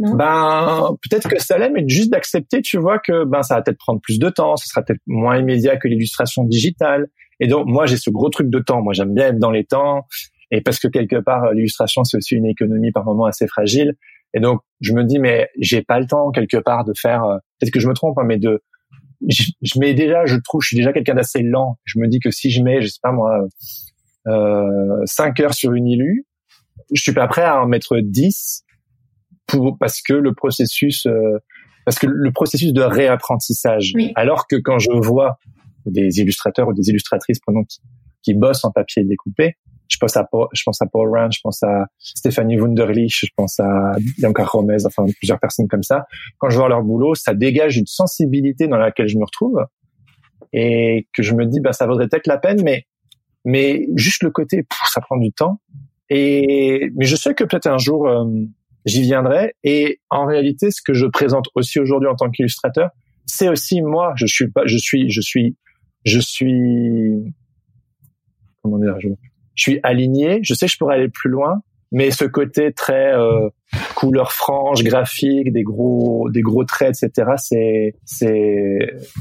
Non? Ben peut-être que ça l'est, mais juste d'accepter, tu vois que ben ça va peut-être prendre plus de temps, ce sera peut-être moins immédiat que l'illustration digitale. Et donc moi j'ai ce gros truc de temps. Moi j'aime bien être dans les temps. Et parce que quelque part l'illustration c'est aussi une économie par moment assez fragile. Et donc je me dis mais j'ai pas le temps quelque part de faire euh, peut-être que je me trompe hein, mais de je, mets déjà je trouve je suis déjà quelqu'un d'assez lent. Je me dis que si je mets je sais pas moi euh, 5 heures sur une illu je suis pas prêt à en mettre 10 pour parce que le processus euh, parce que le processus de réapprentissage. Alors que quand je vois des illustrateurs ou des illustratrices prenons qui, qui bossent en papier découpé je pense à Paul, je pense à Paul Rand, je pense à Stéphanie Wunderlich, je pense à Bianca Romez, enfin plusieurs personnes comme ça. Quand je vois leur boulot, ça dégage une sensibilité dans laquelle je me retrouve et que je me dis, bah ça vaudrait peut-être la peine, mais mais juste le côté, ça prend du temps. Et mais je sais que peut-être un jour euh, j'y viendrai. Et en réalité, ce que je présente aussi aujourd'hui en tant qu'illustrateur, c'est aussi moi. Je suis pas, je suis, je suis, je suis, comment dire, je, je suis aligné, je sais que je pourrais aller plus loin, mais ce côté très euh, couleur franche, graphique, des gros des gros traits, etc. C'est c'est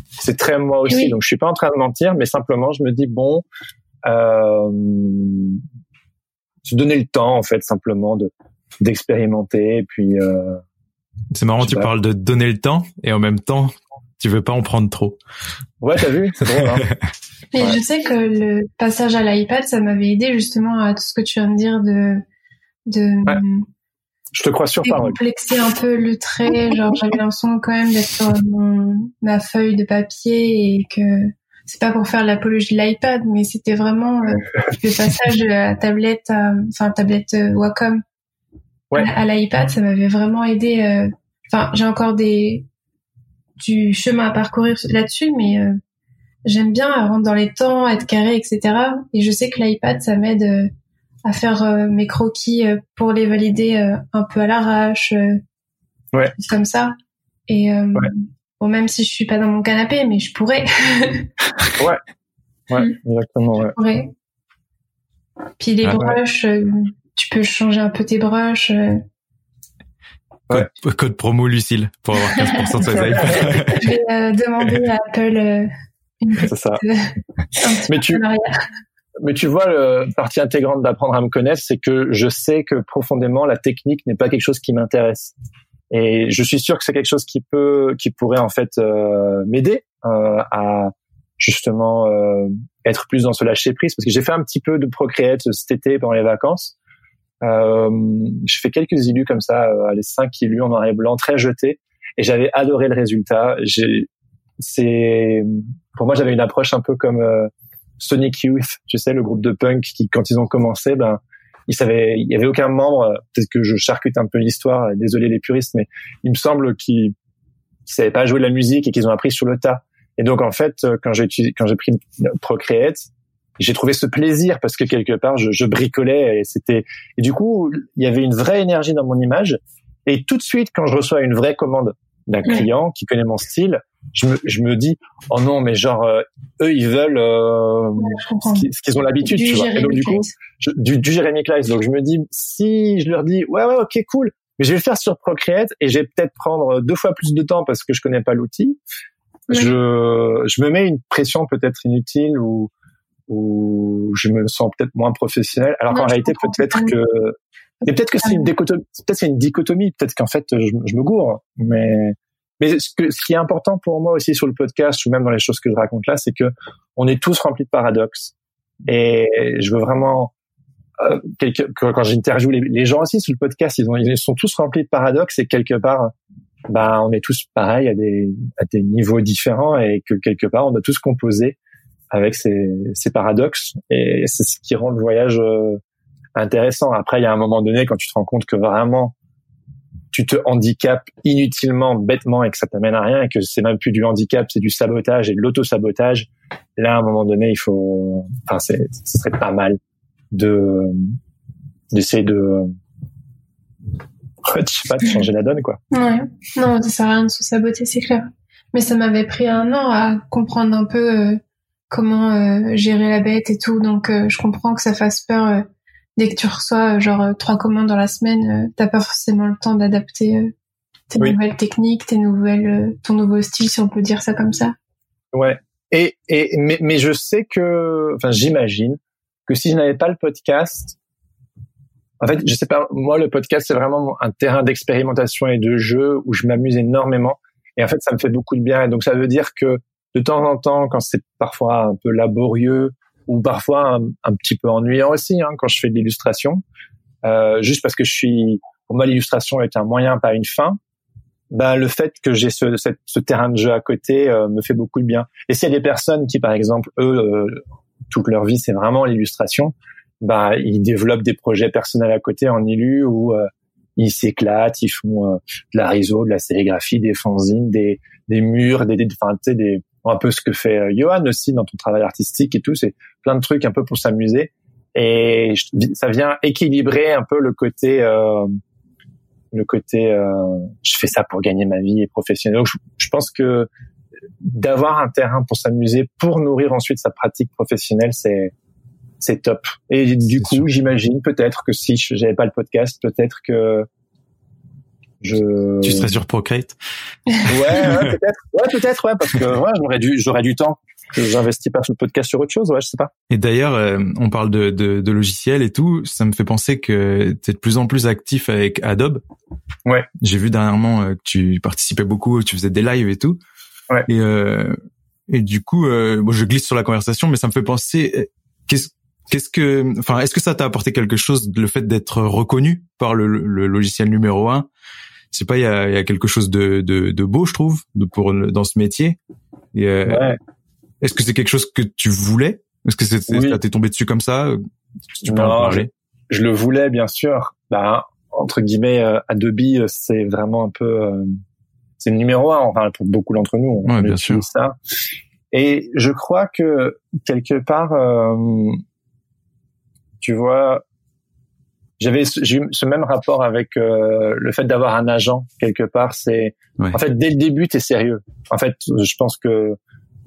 c'est très moi aussi. Donc je suis pas en train de mentir, mais simplement je me dis bon, euh, se donner le temps en fait simplement de d'expérimenter et puis. Euh, c'est marrant, tu parles de donner le temps et en même temps tu veux pas en prendre trop. Ouais, t'as vu, c'est drôle. Hein Mais je sais que le passage à l'iPad, ça m'avait aidé justement à tout ce que tu viens de dire de de je te crois sur parole. Complexer un peu le trait, genre j'avais l'impression quand même d'être sur ma feuille de papier et que c'est pas pour faire l'apologie de l'iPad, mais c'était vraiment euh, le passage de la tablette, enfin tablette euh, Wacom ouais. à, l'iPad, ça m'avait vraiment aidé. Euh, enfin, j'ai encore des du chemin à parcourir là-dessus, mais j'aime bien rentrer dans les temps, être carré, etc. Et je sais que l'iPad, ça m'aide euh, à faire euh, mes croquis euh, pour les valider un peu à l'arrache, ouais. comme ça. Et ouais. Bon, même si je suis pas dans mon canapé, mais je pourrais. ouais. Ouais, mm. exactement. Ouais. pourrais. Puis les ah, broches, euh, tu peux changer un peu tes broches. Euh. Code, code, promo Lucille pour avoir 15% de ses iPhones. je vais euh, demander à Apple une C'est ça. mais tu, mais tu vois, le partie intégrante d'apprendre à me connaître, c'est que je sais que profondément la technique n'est pas quelque chose qui m'intéresse. Et je suis sûr que c'est quelque chose qui peut, qui pourrait en fait euh, m'aider euh, à justement euh, être plus dans ce lâcher prise. Parce que j'ai fait un petit peu de Procreate cet été pendant les vacances. Euh, je fais quelques illus comme ça, euh, les cinq illus en noir et blanc, très jetés, et j'avais adoré le résultat. C'est, pour moi, j'avais une approche un peu comme euh, Sonic Youth, tu sais, le groupe de punk qui, quand ils ont commencé, ben il savait, il y avait aucun membre. Peut-être que je charcute un peu l'histoire. Désolé les puristes, mais il me semble qu'ils savaient pas jouer de la musique et qu'ils ont appris sur le tas. Et donc en fait, quand j'ai pris Procreate, j'ai trouvé ce plaisir parce que quelque part je, je bricolais et c'était et du coup il y avait une vraie énergie dans mon image. Et tout de suite quand je reçois une vraie commande d'un client qui connaît mon style, je me, je me dis oh non mais genre euh, eux ils veulent euh, ce qu'ils ont l'habitude tu vois. Et donc du coup du, du Jeremy Kleiss donc je me dis si je leur dis ouais ouais ok cool mais je vais le faire sur Procreate et je vais peut-être prendre deux fois plus de temps parce que je connais pas l'outil. Je je me mets une pression peut-être inutile ou ou je me sens peut-être moins professionnel. Alors qu'en réalité peut-être que mais peut-être que c'est une dichotomie peut-être c'est une dichotomie peut-être qu'en fait je, je me gourre. Mais mais ce, que, ce qui est important pour moi aussi sur le podcast ou même dans les choses que je raconte là, c'est que on est tous remplis de paradoxes. Et je veux vraiment euh, quelque, quand j'interviewe les, les, gens aussi sur le podcast, ils, ont, ils sont tous remplis de paradoxes et quelque part, bah, on est tous pareils à des, à des niveaux différents et que quelque part, on a tous composé avec ces, ces paradoxes et c'est ce qui rend le voyage euh, intéressant. Après, il y a un moment donné quand tu te rends compte que vraiment tu te handicapes inutilement, bêtement et que ça t'amène à rien et que c'est même plus du handicap, c'est du sabotage et de l'auto-sabotage. Là, à un moment donné, il faut, enfin, ce serait pas mal de, d'essayer de, je sais pas, de changer la donne, quoi. Ouais. Non, ça sert à rien de se saboter, c'est clair. Mais ça m'avait pris un an à comprendre un peu euh, comment euh, gérer la bête et tout, donc euh, je comprends que ça fasse peur dès que tu reçois euh, genre euh, trois commandes dans la semaine, euh, t'as pas forcément le temps d'adapter tes nouvelles techniques, tes nouvelles, ton nouveau style, si on peut dire ça comme ça. Ouais. Et, et mais, mais je sais que, enfin, j'imagine que si je n'avais pas le podcast, en fait, je sais pas, moi, le podcast, c'est vraiment un terrain d'expérimentation et de jeu où je m'amuse énormément. Et en fait, ça me fait beaucoup de bien. Et donc, ça veut dire que de temps en temps, quand c'est parfois un peu laborieux ou parfois un, petit peu ennuyant aussi hein, quand je fais de l'illustration, euh, juste parce que je suis, pour moi l'illustration est un moyen, pas une fin. Ben, le fait que j'ai ce, ce, terrain de jeu à côté euh, me fait beaucoup de bien. Et s'il y a des personnes qui, par exemple, eux, euh, toute leur vie, c'est vraiment l'illustration, ben, ils développent des projets personnels à côté en illu ou euh, ils s'éclatent, ils font de la réseau, de la sérigraphie, des fanzines, des, des murs, des, des, enfin, des, un peu ce que fait euh, Johan aussi dans ton travail artistique et tout. C'est plein de trucs un peu pour s'amuser. Et ça vient équilibrer un peu le côté, euh, le côté, euh, je fais ça pour gagner ma vie et professionnelle. Donc, je, pense que d'avoir un terrain pour s'amuser, pour nourrir ensuite sa pratique professionnelle, c'est c'est top. Et du coup, j'imagine peut-être que si j'avais pas le podcast, peut-être que je... Tu serais sur Procreate Ouais, ouais peut-être. Ouais, peut-être, ouais, parce que ouais, j'aurais du, j'aurais du temps j'investis pas sur le podcast sur autre chose, ouais, je sais pas. Et d'ailleurs, euh, on parle de, de, de logiciels et tout, ça me fait penser que tu es de plus en plus actif avec Adobe. Ouais. J'ai vu dernièrement euh, que tu participais beaucoup, tu faisais des lives et tout. Ouais. Et, euh, et du coup, euh, bon, je glisse sur la conversation, mais ça me fait penser, euh, qu'est-ce Qu'est-ce que, enfin, est-ce que ça t'a apporté quelque chose, le fait d'être reconnu par le, le, logiciel numéro un? Je sais pas, il y a, y a, quelque chose de, de, de, beau, je trouve, de, pour dans ce métier. Et, euh, ouais. Est-ce que c'est quelque chose que tu voulais? Est-ce que c'est, oui. t'es tombé dessus comme ça? Tu peux non, je, je, le voulais, bien sûr. Bah, entre guillemets, euh, Adobe, euh, c'est vraiment un peu, euh, c'est le numéro un. Enfin, pour beaucoup d'entre nous, on, ouais, bien sûr. ça. Et je crois que quelque part, tu vois, j'avais j'ai eu ce même rapport avec euh, le fait d'avoir un agent quelque part. C'est en fait dès le début t'es sérieux. En fait, je pense que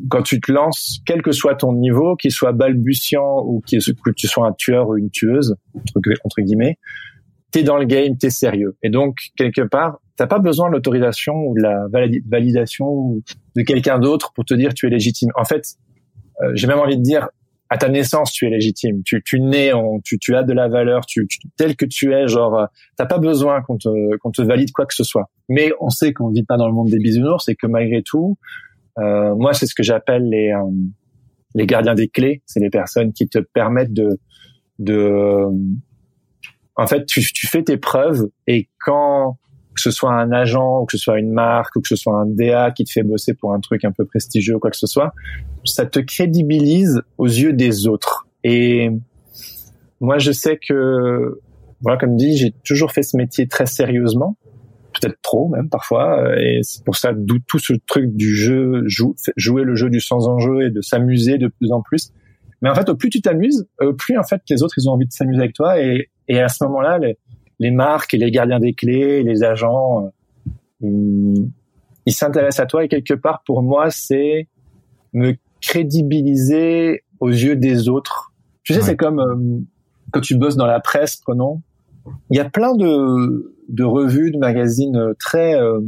quand tu te lances, quel que soit ton niveau, qu'il soit balbutiant ou que tu sois un tueur ou une tueuse entre, entre guillemets, t'es dans le game, t'es sérieux. Et donc quelque part, t'as pas besoin de l'autorisation ou de la validation de quelqu'un d'autre pour te dire tu es légitime. En fait, euh, j'ai même envie de dire à ta naissance, tu es légitime. Tu, tu nais, tu, tu as de la valeur, tu, tel que tu es. Genre, euh, t'as pas besoin qu'on te, qu'on te valide quoi que ce soit. Mais on sait qu'on vit pas dans le monde des bisounours, et que malgré tout, euh, moi, c'est ce que j'appelle les euh, les gardiens des clés. C'est les personnes qui te permettent de de en fait, tu, tu fais tes preuves et quand que ce soit un agent ou que ce soit une marque ou que ce soit un DA qui te fait bosser pour un truc un peu prestigieux ou quoi que ce soit, ça te crédibilise aux yeux des autres. Et moi, je sais que, voilà, comme dit, j'ai toujours fait ce métier très sérieusement, peut-être trop même parfois, et c'est pour ça d'où tout ce truc du jeu, jouer le jeu du sans enjeu et de s'amuser de plus en plus. Mais en fait, au plus tu t'amuses, au plus en fait les autres ils ont envie de s'amuser avec toi, et, et à ce moment-là, les, les marques et les gardiens des clés, les agents, euh, ils, s'intéressent à toi et quelque part pour moi c'est me crédibiliser aux yeux des autres. Tu sais, c'est comme euh, quand tu bosses dans la presse, prenons. Il y a plein de, de revues, de magazines très euh,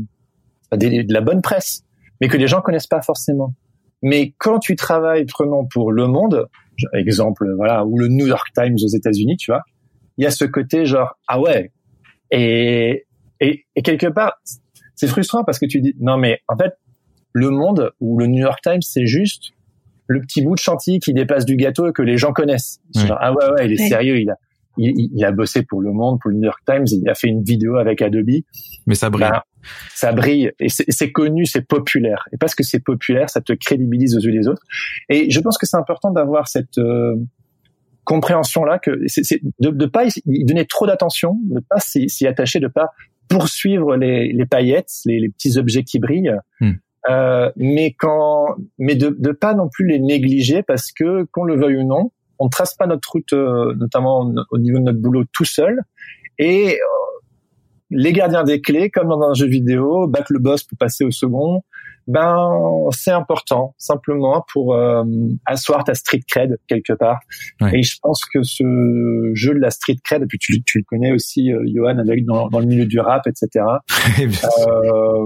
de la bonne presse, mais que les gens connaissent pas forcément. Mais quand tu travailles, prenons pour Le Monde, exemple, voilà, ou le New York Times aux États-Unis, tu vois, il y a ce côté genre ah ouais et et, et quelque part c'est frustrant parce que tu dis non mais en fait le Monde ou le New York Times c'est juste le petit bout de chantilly qui dépasse du gâteau et que les gens connaissent. Genre, ah ouais ouais il est sérieux il a il, il, a bossé pour le Monde pour le New York Times il a fait une vidéo avec Adobe. Mais ça brille. Ben, ça brille et c'est connu, c'est populaire. Et parce que c'est populaire, ça te crédibilise aux yeux des autres. Et je pense que c'est important d'avoir cette euh, compréhension là que c'est de ne pas y donner trop d'attention, de pas s'y attacher, de pas poursuivre les, les paillettes, les, les, petits objets qui brillent, hmm. Euh, mais quand, mais de ne pas non plus les négliger parce que qu'on le veuille ou non, on ne trace pas notre route, euh, notamment au niveau de notre boulot tout seul, et euh, les gardiens des clés, comme dans un jeu vidéo, battre le boss pour passer au second, ben c'est important simplement pour euh, asseoir ta street cred quelque part. Et je pense que ce jeu de la street cred, et puis tu, tu le connais aussi, euh, Johan, avec dans, dans, le milieu du rap, etc. euh,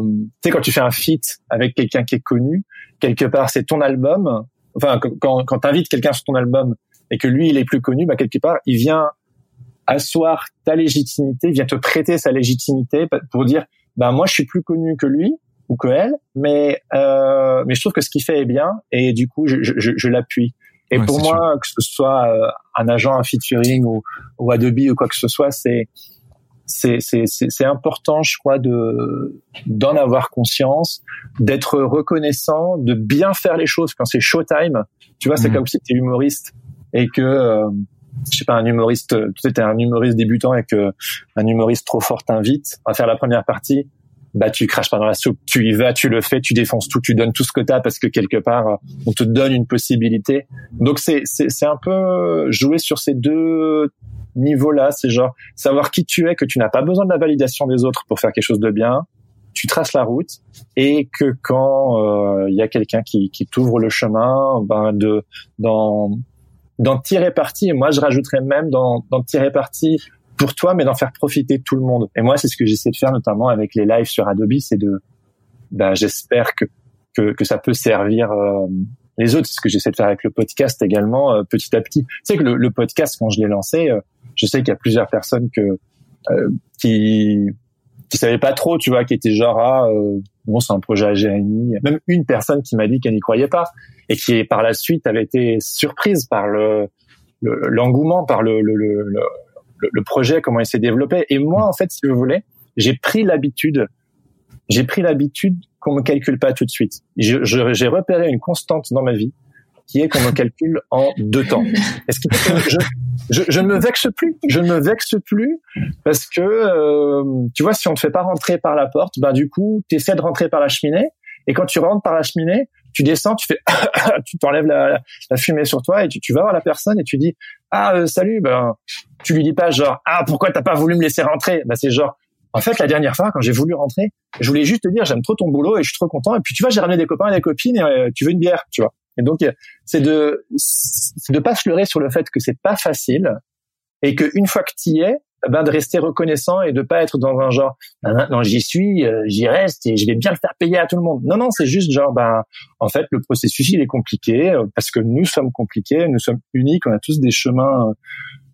tu sais quand tu fais un feat avec quelqu'un qui est connu, quelque part c'est ton album. Enfin quand quand t'invites quelqu'un sur ton album et que lui il est plus connu, ben quelque part il vient asseoir ta légitimité, vient te prêter sa légitimité pour dire ben moi je suis plus connu que lui ou que elle, mais euh, mais je trouve que ce qu'il fait est bien et du coup je, je, je l'appuie. Et pour moi, que ce soit euh, un agent, un featuring ou, ou Adobe ou quoi que ce soit, c'est c'est c'est important, je crois, de d'en avoir conscience, d'être reconnaissant, de bien faire les choses quand c'est showtime. Tu vois, c'est mmh. comme si tu es humoriste et que euh, je sais pas un humoriste, tu étais un humoriste débutant et que un humoriste trop fort t'invite à faire la première partie bah tu craches pas dans la soupe, tu y vas, tu le fais, tu défonces tout, tu donnes tout ce que t'as parce que quelque part euh, on te donne une possibilité. Donc c'est c'est un peu jouer sur ces deux niveaux-là, c'est genre savoir qui tu es, que tu n'as pas besoin de la validation des autres pour faire quelque chose de bien. Tu traces la route et que quand euh, il y a quelqu'un qui, qui t'ouvre le chemin, ben de d'en tirer parti. Moi, je rajouterais même d'en tirer parti pour toi, mais d'en faire profiter tout le monde. Et moi, c'est ce que j'essaie de faire notamment avec les lives sur Adobe, c'est de, ben, j'espère que, que, que ça peut servir euh, les autres. C'est ce que j'essaie de faire avec le podcast également, euh, petit à petit. Tu sais que le, le podcast, quand je l'ai lancé, euh, je sais qu'il y a plusieurs personnes que qui qui savaient pas trop, tu vois, qui étaient genre ah bon c'est un projet à Jérémy. Même une personne qui m'a dit qu'elle n'y croyait pas et qui par la suite avait été surprise par le l'engouement, par le, le, le, le, projet, comment il s'est développé. Et moi, en fait, si vous voulez, j'ai pris l'habitude, j'ai pris l'habitude qu'on me calcule pas tout de suite. J'ai repéré une constante dans ma vie qui est qu'on me calcule en deux temps. Est-ce que je, je, je, ne me vexe plus? Je ne me vexe plus parce que euh, tu vois, si on te fait pas rentrer par la porte, ben du coup, tu essaies de rentrer par la cheminée. Et quand tu rentres par la cheminée, tu descends, tu fais, tu t'enlèves la, la, fumée sur toi et tu, vas voir la personne et tu dis, ah euh, salut, ben tu lui dis pas genre, ah pourquoi t'as pas voulu me laisser rentrer, ben c'est genre, en fait la dernière fois quand j'ai voulu rentrer, je voulais juste te dire j'aime trop ton boulot et je suis trop content et puis tu vois j'ai ramené des copains et des copines et euh, tu veux une bière, tu vois. Et donc c'est de c'est de pas se leurrer sur le fait que c'est pas facile et que une fois que tu y es, ben de rester reconnaissant et de pas être dans un genre ben non j'y suis euh, j'y reste et je vais bien le faire payer à tout le monde. Non non c'est juste genre ben en fait le processus il est compliqué euh, parce que nous sommes compliqués nous sommes uniques on a tous des chemins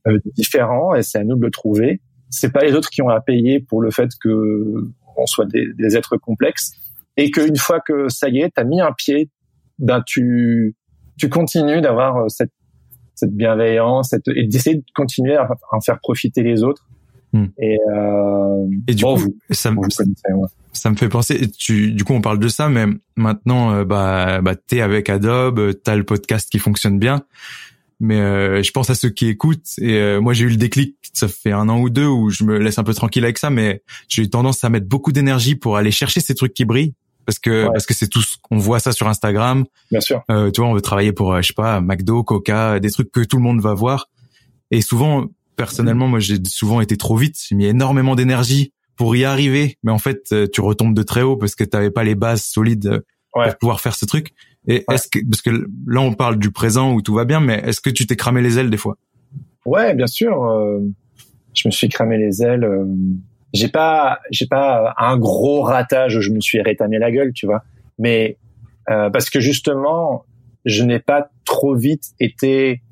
euh, différents et c'est à nous de le trouver. C'est pas les autres qui ont à payer pour le fait que on soit des, des êtres complexes et qu'une fois que ça y est t'as mis un pied ben tu tu continues d'avoir cette cette bienveillance, cette, et d'essayer de continuer à, en faire profiter les autres. Hmm. Et, euh, et du coup, ça, me, ça me fait penser. Tu, du coup, on parle de ça, mais maintenant, euh, bah, bah, t'es avec Adobe, t'as le podcast qui fonctionne bien. Mais euh, je pense à ceux qui écoutent. Et euh, moi, j'ai eu le déclic. Ça fait un an ou deux où je me laisse un peu tranquille avec ça, mais j'ai eu tendance à mettre beaucoup d'énergie pour aller chercher ces trucs qui brillent parce que parce que c'est tout ce qu'on voit ça sur Instagram. Bien sûr. Euh, tu vois, on veut travailler pour euh, je sais pas McDo, Coca, des trucs que tout le monde va voir. Et souvent, personnellement, moi j'ai souvent été trop vite. J'ai mis énormément d'énergie pour y arriver, mais en fait, euh, tu retombes de très haut parce que tu t'avais pas les bases solides euh, pour pouvoir faire ce truc. Et est-ce que parce que là on parle du présent où tout va bien, mais est-ce que tu t'es cramé les ailes des fois? Ouais, bien sûr. je me suis cramé les ailes j'ai pas j'ai pas un gros ratage où je me suis rétamé la gueule, tu vois. Mais euh, parce que justement, je n'ai pas trop vite été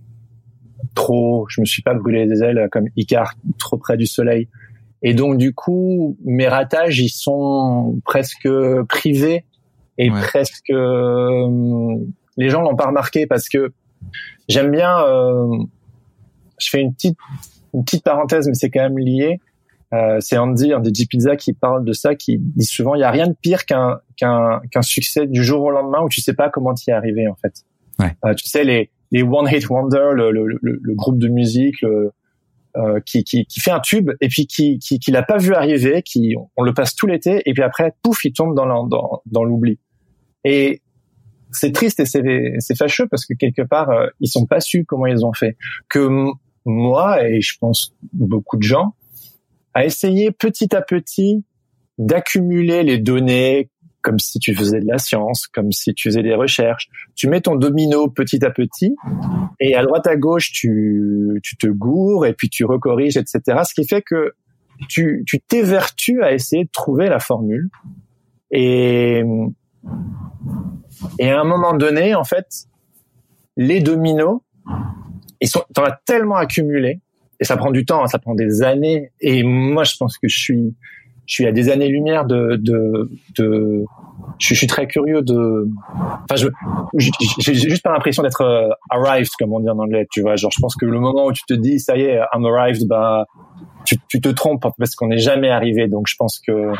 trop, je me suis pas brûlé les ailes comme Icar trop près du soleil. Et donc du coup, mes ratages ils sont presque privés et presque euh, les gens l'ont pas remarqué parce que j'aime bien. Euh, je fais une petite une petite parenthèse, mais c'est quand même lié. Euh, c'est Andy, Andy G Pizza qui parle de ça, qui dit souvent il y a rien de pire qu'un qu'un qu'un succès du jour au lendemain où tu sais pas comment y es arrivé en fait. Ouais. Euh, tu sais les les One Hit Wonder, le, le, le, groupe de musique le, euh, qui, qui, qui fait un tube et puis qui qui, qui l'a pas vu arriver, qui on le passe tout l'été et puis après pouf il tombe dans dans, dans l'oubli. Et c'est triste et c'est c'est fâcheux parce que quelque part euh, ils sont pas su comment ils ont fait. Que moi et je pense beaucoup de gens à essayer petit à petit d'accumuler les données comme si tu faisais de la science, comme si tu faisais des recherches. Tu mets ton domino petit à petit et à droite à gauche, tu, tu te gourres et puis tu recorriges, etc. Ce qui fait que tu tu t'évertues à essayer de trouver la formule. Et, et à un moment donné, en fait, les dominos, ils sont, t'en as tellement accumulé et ça prend du temps, hein, ça prend des années. Et moi, je pense que je suis, je suis à des années-lumière de, de, de, je, suis très curieux de, enfin, je, j'ai juste pas l'impression d'être euh, arrived, comme on dit en anglais, tu vois. Genre, je pense que le moment où tu te dis, ça y est, I'm arrived, bah, tu, tu te trompes parce qu'on n'est jamais arrivé. Donc, je pense que,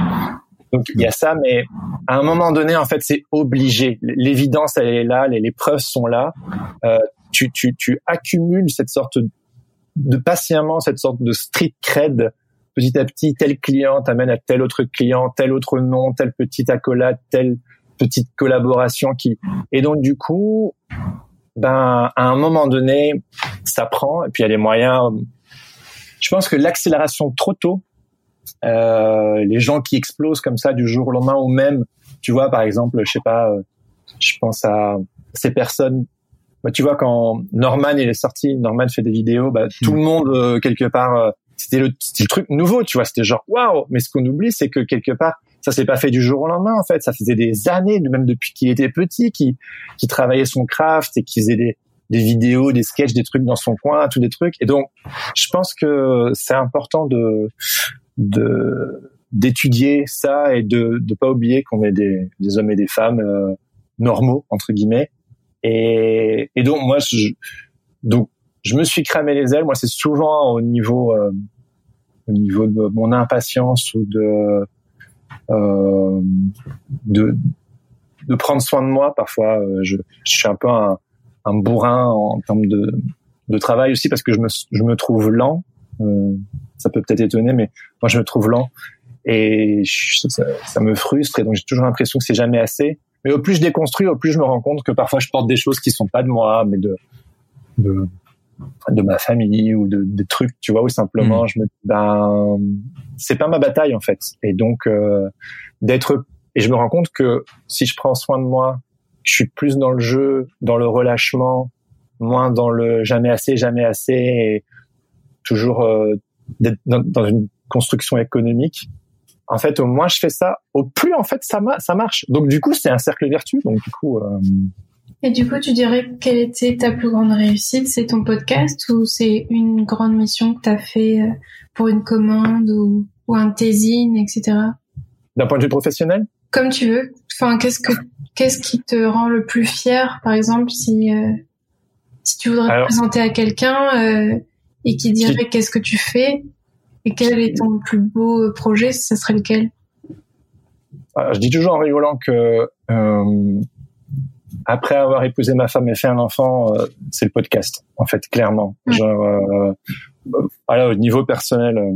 donc, il y a ça, mais à un moment donné, en fait, c'est obligé. L'évidence, elle est là, les, les preuves sont là. Euh, tu, tu, tu accumules cette sorte de patiemment cette sorte de street cred petit à petit, tel client t'amène à tel autre client, tel autre nom, telle petite accolade, telle petite collaboration qui, et donc du coup, ben, à un moment donné, ça prend, et puis il y a les moyens. Je pense que l'accélération trop tôt, euh, les gens qui explosent comme ça du jour au lendemain, ou même, tu vois, par exemple, je sais pas, euh, je pense à ces personnes bah, tu vois quand Norman il est sorti, Norman fait des vidéos, bah, tout le hmm. monde euh, quelque part euh, c'était le, le truc nouveau, tu vois, c'était genre waouh. Mais ce qu'on oublie, c'est que quelque part ça s'est pas fait du jour au lendemain en fait, ça faisait des années, même depuis qu'il était petit, qui qui travaillait son craft et qui faisait des des vidéos, des sketchs, des trucs dans son coin, tous des trucs. Et donc, je pense que c'est important de de d'étudier ça et de de pas oublier qu'on est des, des hommes et des femmes euh, normaux entre guillemets et, et donc moi, je, donc je me suis cramé les ailes. Moi, c'est souvent au niveau euh, au niveau de mon impatience ou de euh, de de prendre soin de moi. Parfois, euh, je, je suis un peu un, un bourrin en termes de de travail aussi parce que je me je me trouve lent. Euh, ça peut peut-être étonner, mais moi je me trouve lent et ça, ça, me frustre et donc j'ai toujours l'impression que c'est jamais assez Mais au plus je déconstruis, au plus je me rends compte que parfois je porte des choses qui sont pas de moi, mais de de, de ma famille ou de des trucs, tu vois, ou simplement Mm. je me dis ben c'est pas ma bataille en fait. Et donc euh, d'être et je me rends compte que si je prends soin de moi, je suis plus dans le jeu, dans le relâchement, moins dans le jamais assez, jamais assez, et toujours euh, d'être dans, dans une construction économique. En fait, au moins je fais ça, au plus en fait ça, ma- ça marche. Donc du coup, c'est un cercle vertueux. Donc du coup, euh, Et du coup, tu dirais quelle était ta plus grande réussite? C'est ton podcast ou c'est une grande mission que tu as fait euh, pour une commande ou, ou un thésine, etc. d'un point de vue professionnel, Comme tu veux. Enfin, qu'est-ce que qu'est-ce qui te rend le plus fier, par exemple, si euh, si tu voudrais Alors- te présenter à quelqu'un euh, et qui dirait qu'est-ce que tu fais? Et quel est ton plus beau projet, ça serait lequel? Euh, je dis toujours en rigolant que euh, après avoir épousé ma femme et fait un enfant, euh, c'est le podcast. En fait, clairement. Genre, euh, euh, voilà, au niveau personnel, euh,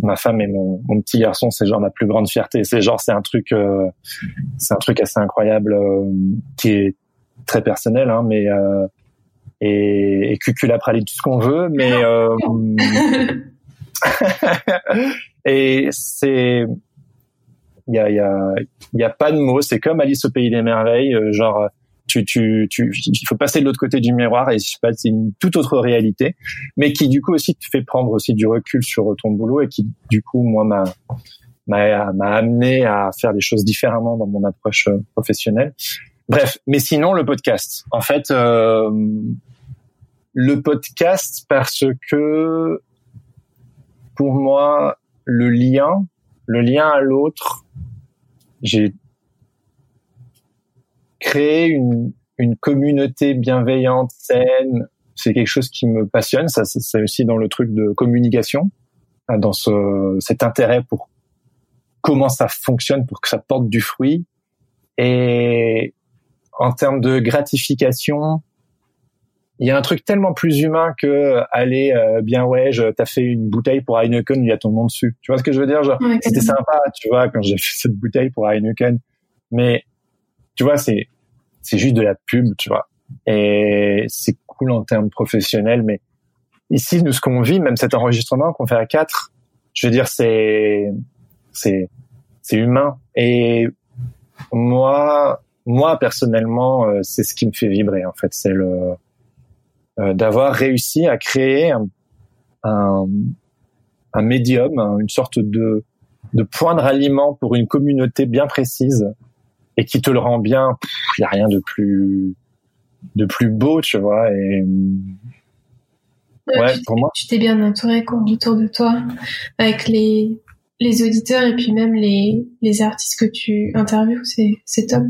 ma femme et mon, mon petit garçon, c'est genre ma plus grande fierté. C'est genre, c'est un truc, euh, c'est un truc assez incroyable euh, qui est très personnel, hein, mais euh, et, et cuculapraline, tout ce qu'on veut, mais euh, et c'est il y a y a y a pas de mots. C'est comme Alice au pays des merveilles euh, genre tu tu tu il faut passer de l'autre côté du miroir et c'est une toute autre réalité. Mais qui du coup aussi te fait prendre aussi du recul sur ton boulot et qui du coup moi m'a m'a m'a amené à faire des choses différemment dans mon approche euh, professionnelle. Bref mais sinon le podcast. En fait euh, le podcast parce que pour moi le lien le lien à l'autre j'ai créé une, une communauté bienveillante, saine. C'est quelque chose qui me passionne. Ça, c'est aussi dans le truc de communication, hein, dans ce, cet intérêt pour comment ça fonctionne, pour que ça porte du fruit. Et en termes de gratification, il y a un truc tellement plus humain que aller euh, bien ouais, je- t'as fait une bouteille pour Heineken, il y a ton nom dessus. Tu vois ce que je veux dire? Genre, c'était sympa, tu vois, quand j'ai fait cette bouteille pour Heineken. Mais, tu vois, c'est, c'est juste de la pub, tu vois. Et c'est cool en termes professionnels, mais ici, nous, ce qu'on vit, même cet enregistrement qu'on fait à quatre, je veux dire, c'est, c'est, c'est humain. Et moi, moi, personnellement, euh, c'est ce qui me fait vibrer, en fait. C'est le, euh, d'avoir réussi à créer un, un, un médium, hein, une sorte de, de point de ralliement pour une communauté bien précise et qui te le rend bien. Il y a rien de plus de plus beau, tu vois. Et ouais, tu pour moi, tu t'es bien entouré quoi, autour de toi avec les les auditeurs et puis même les les artistes que tu interviews, c'est c'est top.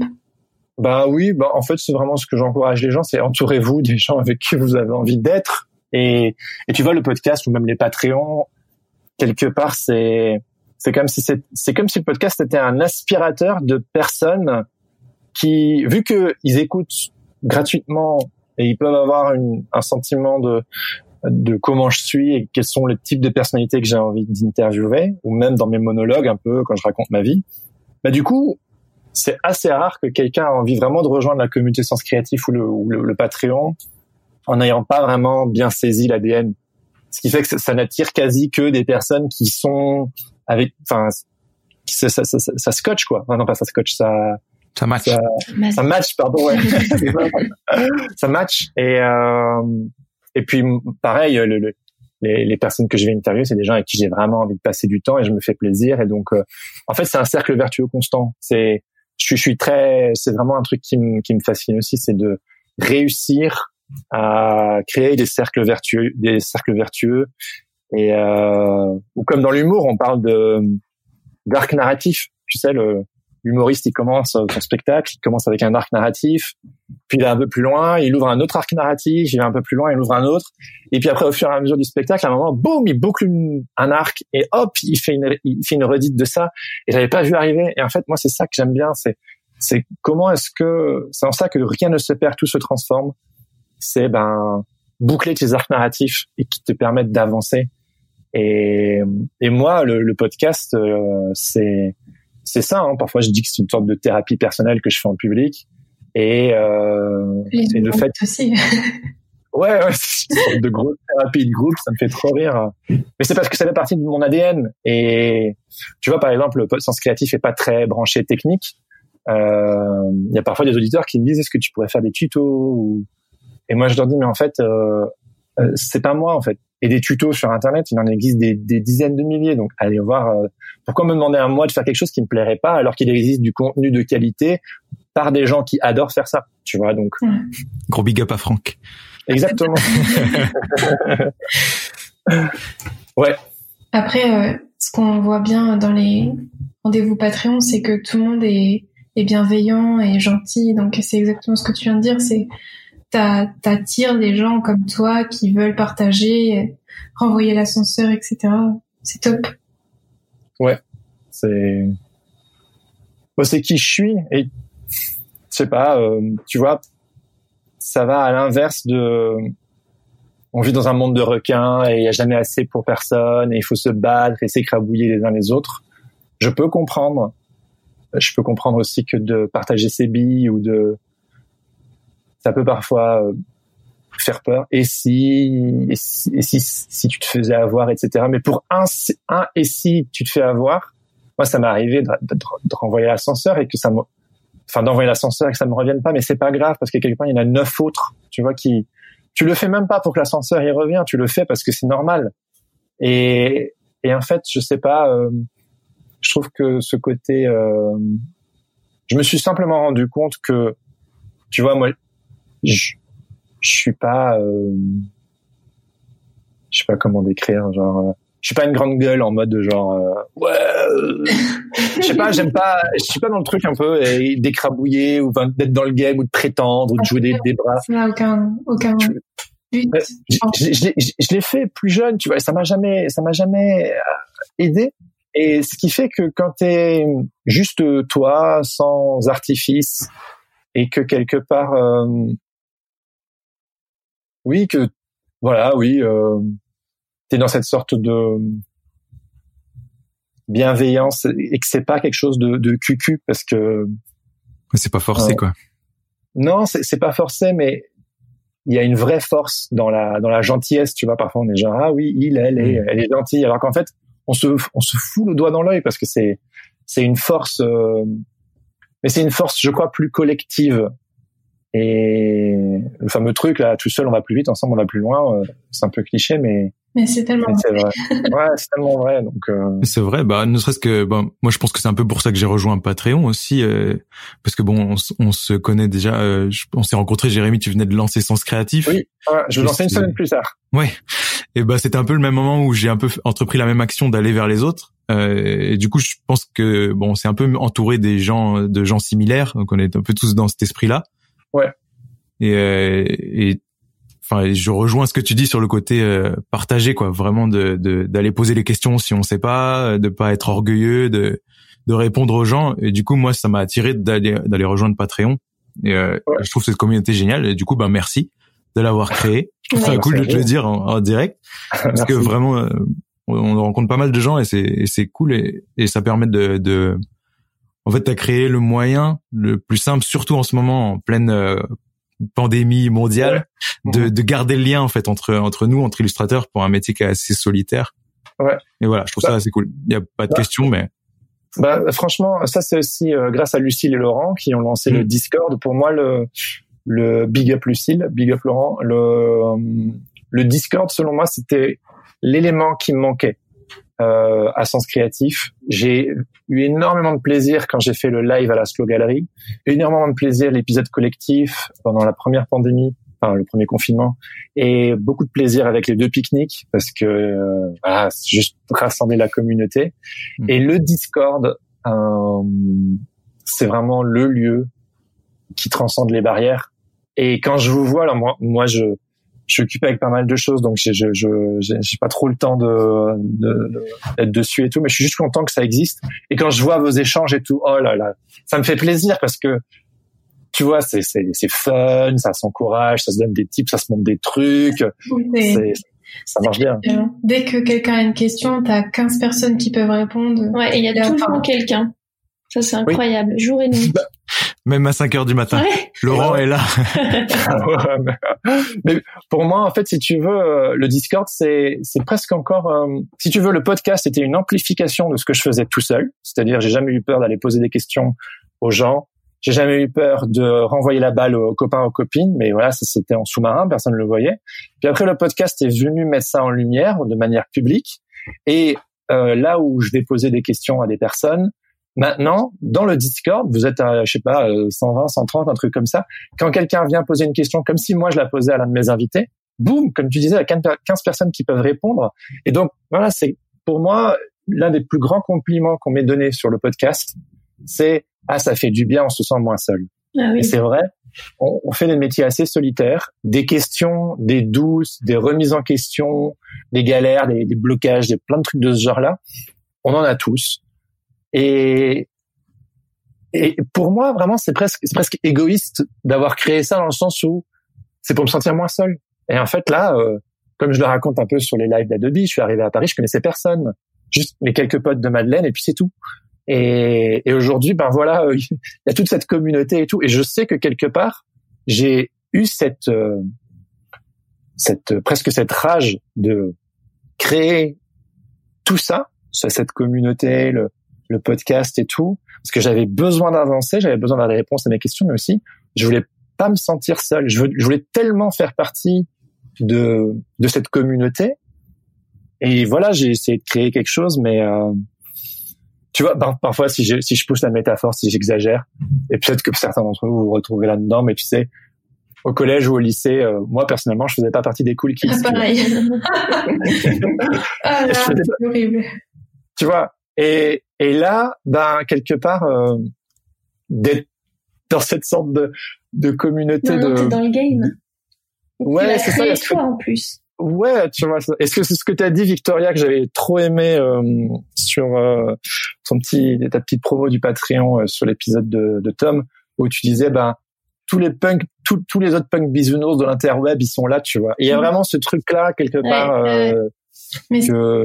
Bah oui, bah en fait c'est vraiment ce que j'encourage les gens, c'est entourez-vous des gens avec qui vous avez envie d'être. Et et tu vois le podcast ou même les Patreons, quelque part c'est c'est comme si c'est comme si le podcast était un aspirateur de personnes qui, vu que ils écoutent gratuitement et ils peuvent avoir une, un sentiment de de comment je suis et quels sont les types de personnalités que j'ai envie d'interviewer, ou même dans mes monologues un peu quand je raconte ma vie. Bah du coup, c'est assez rare que quelqu'un a envie vraiment de rejoindre la communauté Sens Créatif ou le, ou le, le Patreon en n'ayant pas vraiment bien saisi l'ADN. Ce qui fait que ça, ça n'attire quasi que des personnes qui sont avec, enfin, ça, ça, ça, ça, ça scotche quoi. Enfin, non pas ça scotche, ça, Ça match. ça, ça match, pardon, ouais. ça match. Et, euh, et puis, pareil, le, le- les, les personnes que je vais interviewer, c'est des gens avec qui j'ai vraiment envie de passer du temps et je me fais plaisir. Et donc, euh, en fait, c'est un cercle vertueux constant. C'est, je je suis très, c'est vraiment un truc qui me, qui fascine aussi, c'est de réussir à créer des cercles vertueux, des cercles vertueux. Et, euh, ou comme dans l'humour, on parle de, d'arc narratif. Tu sais, le, l'humoriste, il commence son spectacle, il commence avec un arc narratif, puis il va un peu plus loin, il ouvre un autre arc narratif, il va un peu plus loin, il ouvre un autre, et puis après, au fur et à mesure du spectacle, à un moment, boum, il boucle un arc, et hop, il fait une, il fait une redite de ça, et j'avais pas vu arriver. Et en fait, moi, c'est ça que j'aime bien, c'est, c'est comment est-ce que, c'est en ça que rien ne se perd, tout se transforme. C'est, ben, boucler tes arcs narratifs et qui te permettent d'avancer. Et, et moi, le, le podcast, euh, c'est, c'est ça. Hein. Parfois, je dis que c'est une sorte de thérapie personnelle que je fais en public. Et, euh, et le fait aussi. ouais, ouais, c'est de grosse thérapie de groupe, ça me fait trop rire. Mais c'est parce que ça fait partie de mon ADN. Et tu vois, par exemple, le sens créatif est pas très branché technique. Euh, il y a parfois des auditeurs qui me disent est-ce que tu pourrais faire des tutos ou... Et moi, je leur dis mais en fait, euh, euh, c'est pas moi en fait. Et des tutos sur Internet, il en existe des, des dizaines de milliers. Donc, allez voir. Euh, pourquoi me demander à moi de faire quelque chose qui me plairait pas alors qu'il existe du contenu de qualité par des gens qui adorent faire ça, tu vois Donc, gros big up à Franck. Exactement. ouais. Après, euh, ce qu'on voit bien dans les rendez-vous Patreon, c'est que tout le monde est, est bienveillant et gentil. Donc, c'est exactement ce que tu viens de dire. C'est t'attires des gens comme toi qui veulent partager, renvoyer l'ascenseur, etc. C'est top. Ouais, c'est c'est qui je suis et je sais pas, euh, tu vois, ça va à l'inverse de on vit dans un monde de requins et il y a jamais assez pour personne et il faut se battre et s'écrabouiller les uns les autres. Je peux comprendre. Je peux comprendre aussi que de partager ses billes ou de ça peut parfois euh, faire peur. Et si, et si, si, tu te faisais avoir, etc. Mais pour un, un et si tu te fais avoir, moi ça m'est arrivé de, de, renvoyer l'ascenseur et que ça me, enfin d'envoyer l'ascenseur et que ça me revienne pas, mais c'est pas grave parce que quelque part il y en a neuf autres, tu vois, qui, tu le fais même pas pour que l'ascenseur y revienne, tu le fais parce que c'est normal. Et, et en fait, je sais pas, euh, je trouve que ce côté, euh, je me suis simplement rendu compte que, tu vois, moi, je, je suis pas, euh, je sais pas comment décrire, genre, euh, je suis pas une grande gueule en mode genre, euh, ouais, euh, je sais pas, j'aime pas, je suis pas dans le truc un peu d'écrabouiller ou d'être dans le game ou de prétendre ou de jouer des, des bras. Ça n'a aucun, aucun but. Je, je, je l'ai fait plus jeune, tu vois, et ça m'a jamais, ça m'a jamais aidé. Et ce qui fait que quand t'es juste toi, sans artifice, et que quelque part euh, oui, que voilà, oui, euh, tu es dans cette sorte de bienveillance et que c'est pas quelque chose de, de cucu parce que c'est pas forcé euh, quoi. Non, c'est pas forcé, mais il y a une vraie force dans la dans la gentillesse. Tu vois, parfois on est genre ah oui, il, elle, est, mm. elle est gentille, alors qu'en fait on se on se fout le doigt dans l'œil parce que c'est c'est une force, euh, mais c'est une force, je crois, plus collective et le fameux truc là, tout seul on va plus vite, ensemble on va plus loin. Euh, c'est un peu cliché, mais mais c'est tellement vrai. ouais, c'est tellement vrai. Donc euh... c'est vrai. Bah ne serait-ce que bah, moi je pense que c'est un peu pour ça que j'ai rejoint Patreon aussi, euh, parce que bon, on, se connaît déjà. Euh, on s'est rencontrés. Jérémy, tu venais de lancer Sens Créatif. Oui. Ouais, je lançais une semaine plus tard. Ouais. Et bah c'était un peu le même moment où j'ai un peu entrepris la même action d'aller vers les autres. Euh, et du coup, je pense que bon, c'est un peu entouré des gens, de gens similaires. Donc on est un peu tous dans cet esprit-là. Ouais. Et, euh, et enfin, je rejoins ce que tu dis sur le côté euh, partagé, quoi. Vraiment de d'aller poser les questions si on sait pas, de pas être orgueilleux, de de répondre aux gens. Et du coup, moi, ça m'a attiré d'aller d'aller rejoindre Patreon. Et euh, je trouve cette communauté géniale. Et du coup, ben merci de l'avoir créé. Je trouve ça cool de te le dire en, direct parce que vraiment, euh, on rencontre pas mal de gens et c'est c'est cool et, et ça permet de, de en fait, tu as créé le moyen le plus simple, surtout en ce moment en pleine euh, pandémie mondiale, de, de, garder le lien en fait entre entre nous, entre illustrateurs, pour un métier qui est assez solitaire. Ouais. Et voilà, je trouve ça assez cool. Il y a pas de bah. question, mais bah, franchement, ça c'est aussi euh, grâce à Lucille et Laurent qui ont lancé le mm. Discord. Pour moi, le le big up Lucille, big up Laurent, le le Discord, selon moi, c'était l'élément qui me manquait euh, à Sens Créatif. J'ai eu énormément de plaisir quand j'ai fait le live à la Slow Gallery, énormément de plaisir l'épisode collectif pendant la première pandémie, enfin le premier confinement, et beaucoup de plaisir avec les deux pique-niques parce que euh, voilà, juste rassembler la communauté. Mmh. Et le Discord, euh, c'est vraiment le lieu qui transcende les barrières. Et quand je vous vois, alors moi, moi je je suis occupé avec pas mal de choses, donc je je j'ai pas trop le temps de d'être dessus et tout, mais je suis juste content que ça existe. Et quand je vois vos échanges et tout, oh là là, ça me fait plaisir parce que tu vois, c'est c'est c'est fun, ça s'encourage, ça se donne des tips, ça se montre des trucs. Ça marche bien. Dès que quelqu'un a une question, t'as 15 personnes qui peuvent répondre. Ouais, et il y a toujours quelqu'un. Ça, c'est incroyable. Jour et nuit. Bah, même à 5 heures du matin. Laurent est là. mais pour moi, en fait, si tu veux, euh, le Discord, c'est c'est presque encore, euh, si tu veux, le podcast était une amplification de ce que je faisais tout seul. C'est-à-dire, j'ai jamais eu peur d'aller poser des questions aux gens. J'ai jamais eu peur de renvoyer la balle aux copains, aux copines, mais voilà, ça c'était en sous-marin, personne ne le voyait. Puis après, le podcast est venu mettre ça en lumière de manière publique. Et euh, là où je vais poser des questions à des personnes, Maintenant, dans le Discord, vous êtes à, je sais pas, 120, euh, 130, un truc comme ça. Quand quelqu'un vient poser une question, comme si moi je la posais à l'un de mes invités, boum, comme tu disais, il y a 15 personnes qui peuvent répondre. Et donc, voilà, c'est pour moi l'un des plus grands compliments qu'on m'ait donné sur le podcast, c'est ah ça fait du bien, on se sent moins seul. Ah Et c'est vrai, on, on, fait des métiers assez solitaires, des questions, des douces, des remises en question, des galères, des, des blocages, des plein de trucs de ce genre-là. On en a tous. Et, et pour moi, vraiment, c'est presque, c'est presque égoïste d'avoir créé ça dans le sens où c'est pour me sentir moins seul. Et en fait, là, euh, comme je le raconte un peu sur les lives d'Adobe, je suis arrivé à Paris, je connaissais personne, juste mes quelques potes de Madeleine, et puis c'est tout. Et, et aujourd'hui, ben voilà, euh, il y a toute cette communauté et tout. Et je sais que quelque part, j'ai eu cette, euh, cette presque cette rage de créer tout ça, cette communauté, le, le podcast et tout, parce que j'avais besoin d'avancer, j'avais besoin d'avoir des réponses à mes questions, mais aussi je voulais pas me sentir seul. Je, voulais tellement faire partie de de cette communauté. Et voilà, j'ai essayé de créer quelque chose, mais euh, tu vois, parfois si je si je pousse la métaphore, si j'exagère, et peut-être que certains d'entre vous vous retrouvez là-dedans, mais tu sais, au collège ou au lycée, euh, moi personnellement, je faisais pas partie des cool kids. Ah, pareil. ah là, c'est horrible. Tu vois, et, et là, ben quelque part, euh, d'être dans cette sorte de, de communauté non, de. dans le game. Ouais, c'est ça. Toi en plus. Ouais, tu vois. Est-ce que c'est ce que tu as dit, Victoria, que j'avais trop aimé euh, sur euh, ton petit ta petite promo du Patreon euh, sur l'épisode de, de Tom, où tu disais, ben tous les punks, tous les autres punks bisounours de l'interweb, ils sont là, tu vois. il y a mm. vraiment ce truc-là quelque part. Euh, mais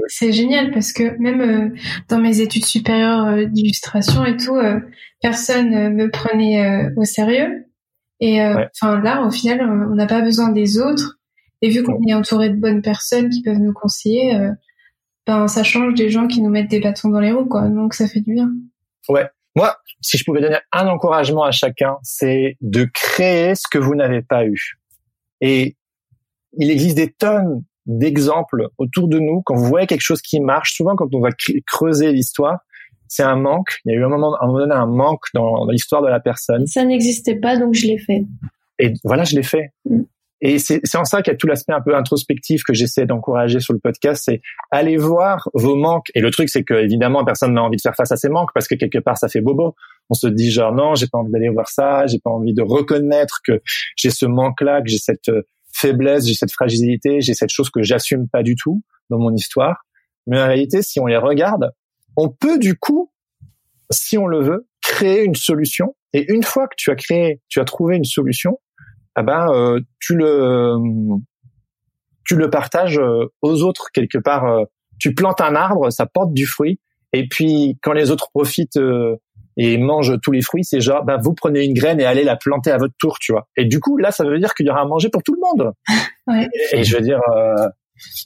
c'est génial parce que même euh, dans mes études supérieures euh, d'illustration et tout, euh, personne me prenait au sérieux. Et enfin là, au final, on n'a pas besoin des autres. Et vu qu'on est entouré de bonnes personnes qui peuvent nous conseiller, ben ça change des gens qui nous mettent des bâtons dans les roues, quoi. Donc ça fait du bien. Ouais. Moi, si je pouvais donner un encouragement à chacun, c'est de créer ce que vous n'avez pas eu. Et il existe des tonnes d'exemples autour de nous. Quand vous voyez quelque chose qui marche, souvent quand on va creuser l'histoire, c'est un manque. Il y a eu un moment, un moment donné, un manque dans, l'histoire de la personne. Ça n'existait pas, donc je l'ai fait. Et voilà, je l'ai fait. Mm. Et c'est en ça qu'il y a tout l'aspect un peu introspectif que j'essaie d'encourager sur le podcast, c'est aller voir vos manques. Et le truc, c'est que évidemment, personne n'a envie de faire face à ces manques parce que quelque part, ça fait bobo. On se dit genre non, j'ai pas envie d'aller voir ça, j'ai pas envie de reconnaître que j'ai ce manque-là, que j'ai cette faiblesse, j'ai cette fragilité, j'ai cette chose que j'assume pas du tout dans mon histoire. Mais en réalité, si on les regarde, on peut du coup, si on le veut, créer une solution. Et une fois que tu as créé, tu as trouvé une solution, ah ben euh, tu le tu le partages euh, aux autres quelque part. Euh, tu plantes un arbre, ça porte du fruit. Et puis quand les autres profitent et mange tous les fruits, c'est genre, bah, vous prenez une graine et allez la planter à votre tour, tu vois. Et du coup, là, ça veut dire qu'il y aura à manger pour tout le monde. ouais. Et, je veux dire. Euh...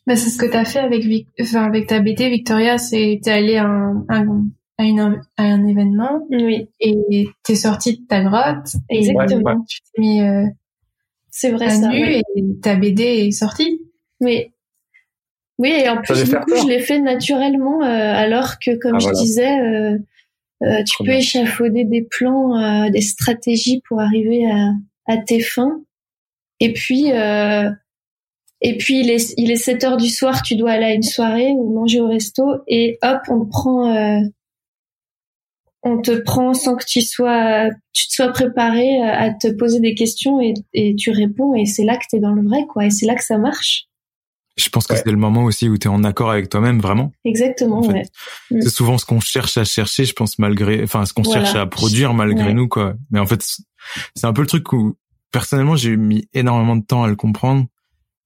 Bah, c'est ce que t'as fait avec, enfin, avec ta BT, Victoria, c'est t'es allé à un, à, une, à un événement. Oui. Et t'es sorti de ta grotte. Exactement. Tu t'es mis. Euh, c'est vrai ça. Nu Et ta BD est sortie. Oui. Oui, et en plus, du coup, je l'ai fait naturellement, euh, alors que, comme ah, je disais, euh, tu peux échafauder des plans, euh, des stratégies pour arriver à, à tes fins. Et puis, euh, et puis il est, il est 7 heures du soir, tu dois aller à une soirée ou manger au resto et hop, on te prend, on te prend sans que tu sois, tu te sois préparé à te poser des questions et, et tu réponds et c'est là que tu es dans le vrai, quoi. Et c'est là que ça marche. Je pense que c'est le moment aussi où tu es en accord avec toi-même, vraiment. Exactement, ouais. C'est souvent ce qu'on cherche à chercher, je pense, malgré, enfin, ce qu'on cherche à produire malgré nous, quoi. Mais en fait, c'est un peu le truc où, personnellement, j'ai mis énormément de temps à le comprendre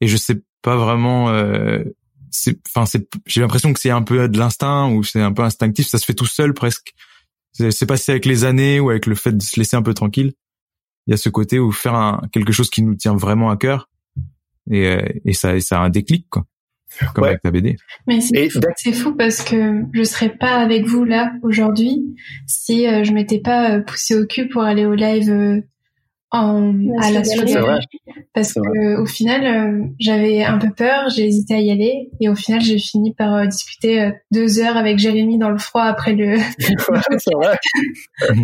et je sais pas vraiment, euh, c'est, enfin, c'est, j'ai l'impression que c'est un peu de l'instinct ou c'est un peu instinctif, ça se fait tout seul presque. c'est passé avec les années ou avec le fait de se laisser un peu tranquille. Il y a ce côté où faire un, quelque chose qui nous tient vraiment à cœur et, euh, et ça, ça a un déclic quoi. Comme avec ta BD. Mais c'est fou parce que je serais pas avec vous là aujourd'hui si euh, je m'étais pas poussé au cul pour aller au live à la suite parce que au final euh, j'avais un peu peur j'ai hésité à y aller. Et au final j'ai fini par euh, discuter euh, deux heures avec Jérémy dans le froid après le c'est vrai.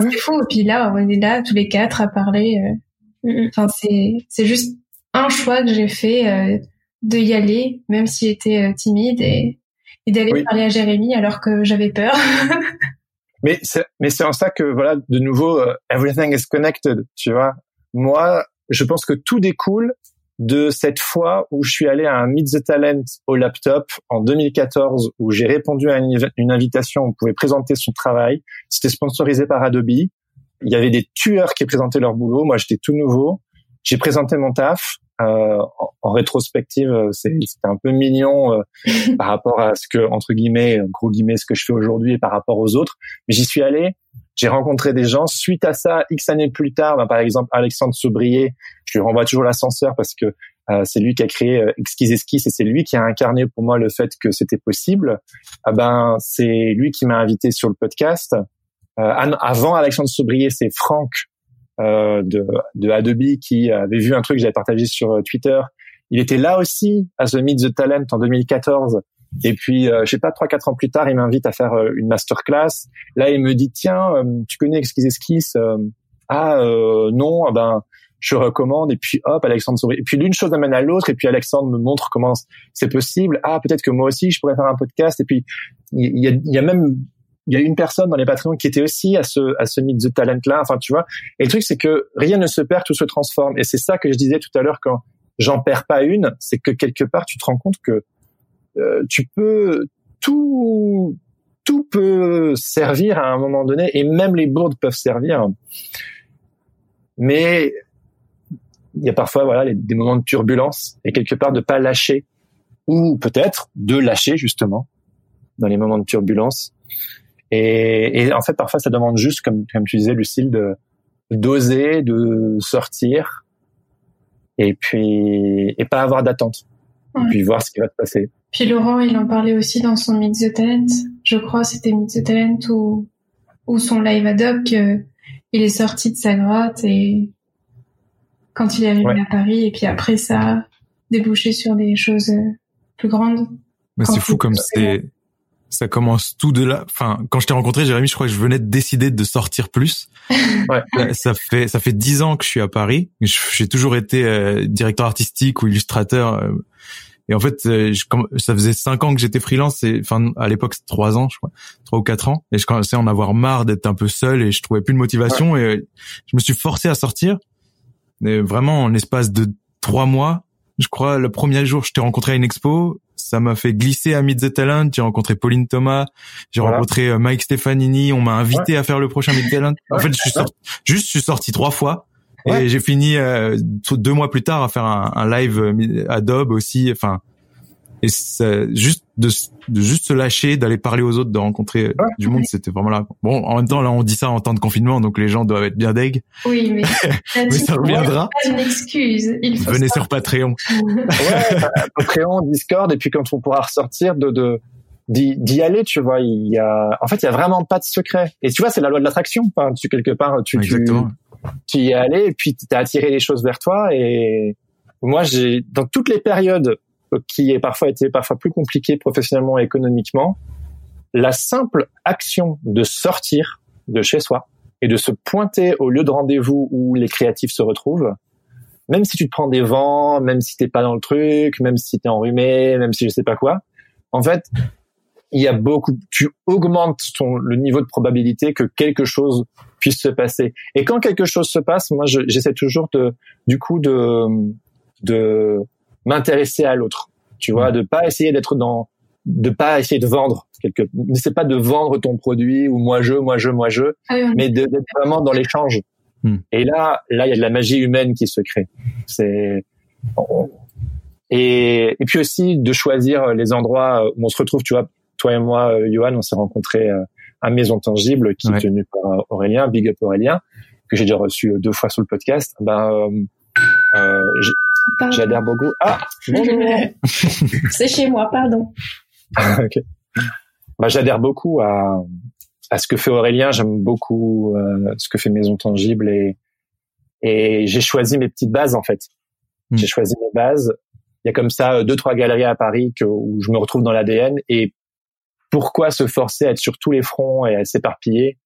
C'est fou. Et puis là on est là tous les quatre à parler enfin c'est c'est juste un choix que j'ai fait de y aller même si j'étais timide et, et d'aller parler à Jérémy alors que j'avais peur. Mais c'est mais c'est en ça que voilà de nouveau uh, everything is connected tu vois. Moi je pense que tout découle de cette fois où je suis allé à un Meet the Talent au laptop en 2014 où j'ai répondu à une, invitation on pouvait présenter son travail. C'était sponsorisé par Adobe. Il y avait des tueurs qui présentaient leur boulot. Moi j'étais tout nouveau. J'ai présenté mon taf euh, en, rétrospective, euh, c'était un peu mignon euh, par rapport à ce que entre guillemets, gros guillemets, ce que je fais aujourd'hui et par rapport aux autres. Mais j'y suis allé, j'ai rencontré des gens. Suite à ça, x années plus tard, ben, par exemple Alexandre Sobrier, je lui renvoie toujours l'ascenseur parce que c'est lui qui a créé Exquise Esquisse et c'est lui qui a incarné pour moi le fait que c'était possible. Ah ben c'est lui qui m'a invité sur le podcast. avant Alexandre Sobrier, c'est Franck euh, de, de Adobe qui avait vu un truc que j'avais partagé sur euh, Twitter. Il était là aussi à The Meet the Talent en 2014. Et puis, euh, je sais pas, trois quatre ans plus tard, il m'invite à faire euh, une masterclass. Là, il me dit tiens, tu connais Exquise Esquisse Ah non, ah ben je recommande. Et puis hop, Alexandre sourit. Et puis l'une chose amène à l'autre. Et puis Alexandre me montre comment c'est possible. Ah peut-être que moi aussi je pourrais faire un podcast. Et puis il y a, y a même il y a une personne dans les Patreons qui était aussi à ce à ce Meet the Talent là. Enfin, tu vois. Et le truc, c'est que rien ne se perd, tout se transforme. Et c'est ça que je disais tout à l'heure quand j'en perds pas une, c'est que quelque part, tu te rends compte que euh, tu peux tout tout peut servir à un moment donné, et même les bourdes peuvent servir. Mais il y a parfois voilà des moments de turbulence et quelque part de pas lâcher ou peut-être de lâcher justement dans les moments de turbulence et, et, en fait, parfois, ça demande juste, comme, comme tu disais, Lucille, de d'oser, de sortir, et puis et pas avoir d'attente, et puis voir ce qui va se passer. Puis Laurent, il en parlait aussi dans son Mix the Talent. Je crois c'était Mix the Talent ou ou son live ad hoc. il est sorti de sa grotte et quand il est arrivé à Paris, et puis après ça a débouché sur des choses plus grandes. Mais c'est fou comme c'est ça commence tout de là. Enfin, quand je t'ai rencontré, Jérémy, je crois que je venais de décider de sortir plus. Ouais. Ça fait ça fait dix ans que je suis à Paris. J'ai toujours été euh, directeur artistique ou illustrateur. Euh, et en fait, euh, je, ça faisait cinq ans que j'étais freelance. Et enfin, à l'époque, c'était trois ans, je crois, trois ou quatre ans. Et je commençais à en avoir marre d'être un peu seul et je trouvais plus de motivation. Et je me suis forcé à sortir. Et vraiment, en espace de trois mois, je crois, le premier jour, je t'ai rencontré à une expo ça m'a fait glisser à Meet the Talent. J'ai rencontré Pauline Thomas, j'ai rencontré euh, Mike Stefanini. On m'a invité à faire le prochain Meet the Talent. En fait, je suis sorti, juste, je suis sorti trois fois. Et j'ai fini euh, deux mois plus tard à faire un, un live euh, Adobe aussi. Enfin, et juste de, de, juste se lâcher, d'aller parler aux autres, de rencontrer du monde, c'était vraiment là. Bon, en même temps, là, on dit ça en temps de confinement, donc les gens doivent être bien deg. Oui, mais, mais ça reviendra. Pas une excuse. Il faut Venez sur Patreon. ouais, Patreon, Discord, et puis quand on pourra ressortir de, de d'y aller, tu vois, il y a, en fait, il y a vraiment pas de secret. Et tu vois, c'est la loi de l'attraction. Enfin, tu quelque part, tu, Exactement. tu, tu y es allé, et puis tu as attiré les choses vers toi. Et moi, j'ai, dans toutes les périodes qui est parfois été parfois plus compliqué professionnellement et économiquement, la simple action de sortir de chez soi et de se pointer au lieu de rendez-vous où les créatifs se retrouvent, même si tu te prends des vents, même si t'es pas dans le truc, même si t'es enrhumé, même si je sais pas quoi, en fait, il y a beaucoup, tu augmentes ton, le niveau de probabilité que quelque chose puisse se passer. Et quand quelque chose se passe, moi, j'essaie toujours de, du coup, de, de, m'intéresser à l'autre. Tu vois, de pas essayer d'être dans, de pas essayer de vendre quelque, c'est pas de vendre ton produit ou moi je, moi je, moi je, ah mais d'être vraiment dans l'échange. Hmm. Et là, là, il y a de la magie humaine qui se crée. C'est et, et puis aussi de choisir les endroits où on se retrouve. Tu vois, toi et moi, euh, Johan, on s'est rencontrés euh, à Maison Tangible qui est tenu par Aurélien, Big Up Aurélien, que j'ai déjà reçu deux fois sur le podcast. Ben euh, j'adhère beaucoup. Ah bonjour. C'est chez moi, pardon. ok. Bah, j'adhère beaucoup à à ce que fait Aurélien. J'aime beaucoup euh, ce que fait Maison Tangible et et j'ai choisi mes petites bases en fait. Hmm. J'ai choisi mes bases. Il y a comme ça deux trois galeries à Paris que, où je me retrouve dans l'ADN et pourquoi se forcer à être sur tous les fronts et à s'éparpiller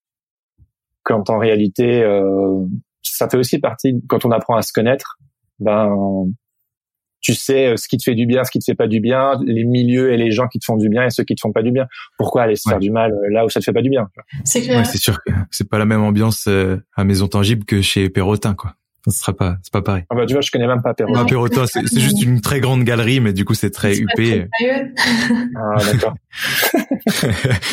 quand en réalité euh, ça fait aussi partie quand on apprend à se connaître ben tu sais ce qui te fait du bien, ce qui te fait pas du bien, les milieux et les gens qui te font du bien et ceux qui te font pas du bien. Pourquoi aller se faire du mal là où ça te fait pas du bien C'est clair. c'est sûr que c'est pas la même ambiance euh, à Maison Tangible que chez Perrotin quoi. Ce sera pas, c'est pas pareil. Ah bah tu vois, je connais même pas Perrotin. Perrotin, c'est, juste une très grande galerie, mais du coup c'est très huppé. ah d'accord.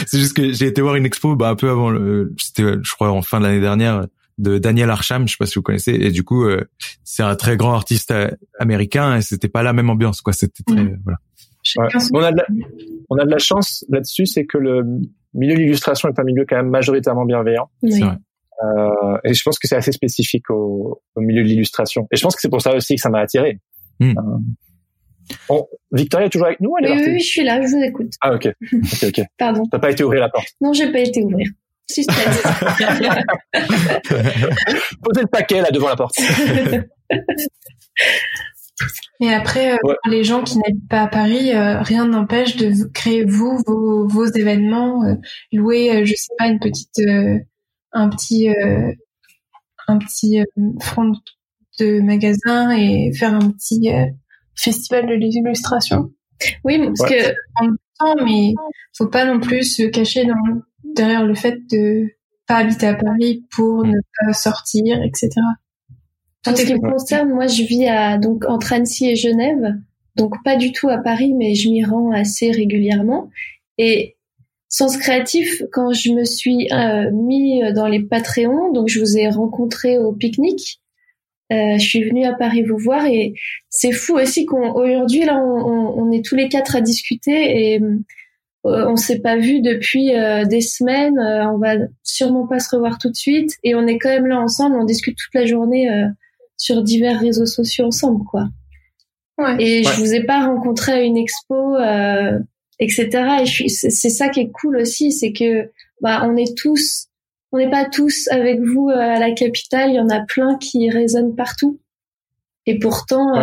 c'est juste que j'ai été voir une expo, bah un peu avant le, c'était, je crois en fin de l'année dernière, de Daniel Arsham, je sais pas si vous connaissez, et du coup euh, c'est un très grand artiste euh, américain et c'était pas la même ambiance quoi, c'était très mm. voilà. On a de la, on a de la chance là-dessus, c'est que le milieu de l'illustration est un milieu quand même majoritairement bienveillant. Oui. Euh, et je pense que c'est assez spécifique au, au milieu de l'illustration. Et je pense que c'est pour ça aussi que ça m'a attiré. Mm. Euh, Victoria est toujours avec nous elle est oui, oui, je suis là, je vous écoute. Ah ok, ok, ok. Pardon. T'as pas été ouvrir la porte Non, j'ai pas été ouvrir. Suspense. Posez le paquet là devant la porte. Et après, euh, les gens qui n'habitent pas à Paris, euh, rien n'empêche de créer vous vos, vos événements, euh, louer, je sais pas, une petite, un petit, un petit front de magasin et faire un petit festival de l'illustration. Oui, parce que en temps, mais faut pas non plus se cacher dans derrière le fait de pas habiter à Paris pour ne pas sortir, etc. En ce qui me concerne, moi, je vis à, donc, entre Annecy et Genève. Donc, pas du tout à Paris, mais je m'y rends assez régulièrement. Et Sens Créatif, quand je me suis euh, mis dans les Patreons, donc je vous ai rencontré au pique-nique, euh, je suis venue à Paris vous voir et c'est fou aussi qu'aujourd'hui, là, on, on, est tous les quatre à discuter et euh, on s'est pas vu depuis euh, des semaines, euh, on va sûrement pas se revoir tout de suite et on est quand même là ensemble, on discute toute la journée sur divers réseaux sociaux ensemble quoi. Ouais. Et je vous ai pas rencontré à une expo etc. Et c'est ça qui est cool aussi, c'est que bah on est tous on n'est pas tous avec vous à la capitale, il y en a plein qui résonnent partout. Et pourtant,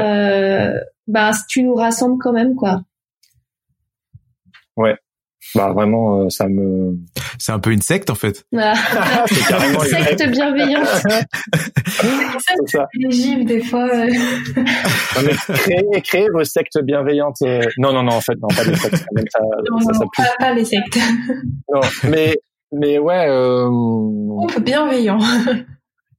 bah tu nous rassembles quand même quoi. Ouais, bah vraiment, euh, ça me. C'est un peu une secte en fait. Ah. une secte bienveillante. c'est ça. des fois. Non, mais créez, créez vos sectes bienveillantes. Non, non, non, en fait, non, pas les sectes. Ça, non, ça, non, pas, pas, les sectes. non, mais mais ouais. Euh... bienveillant.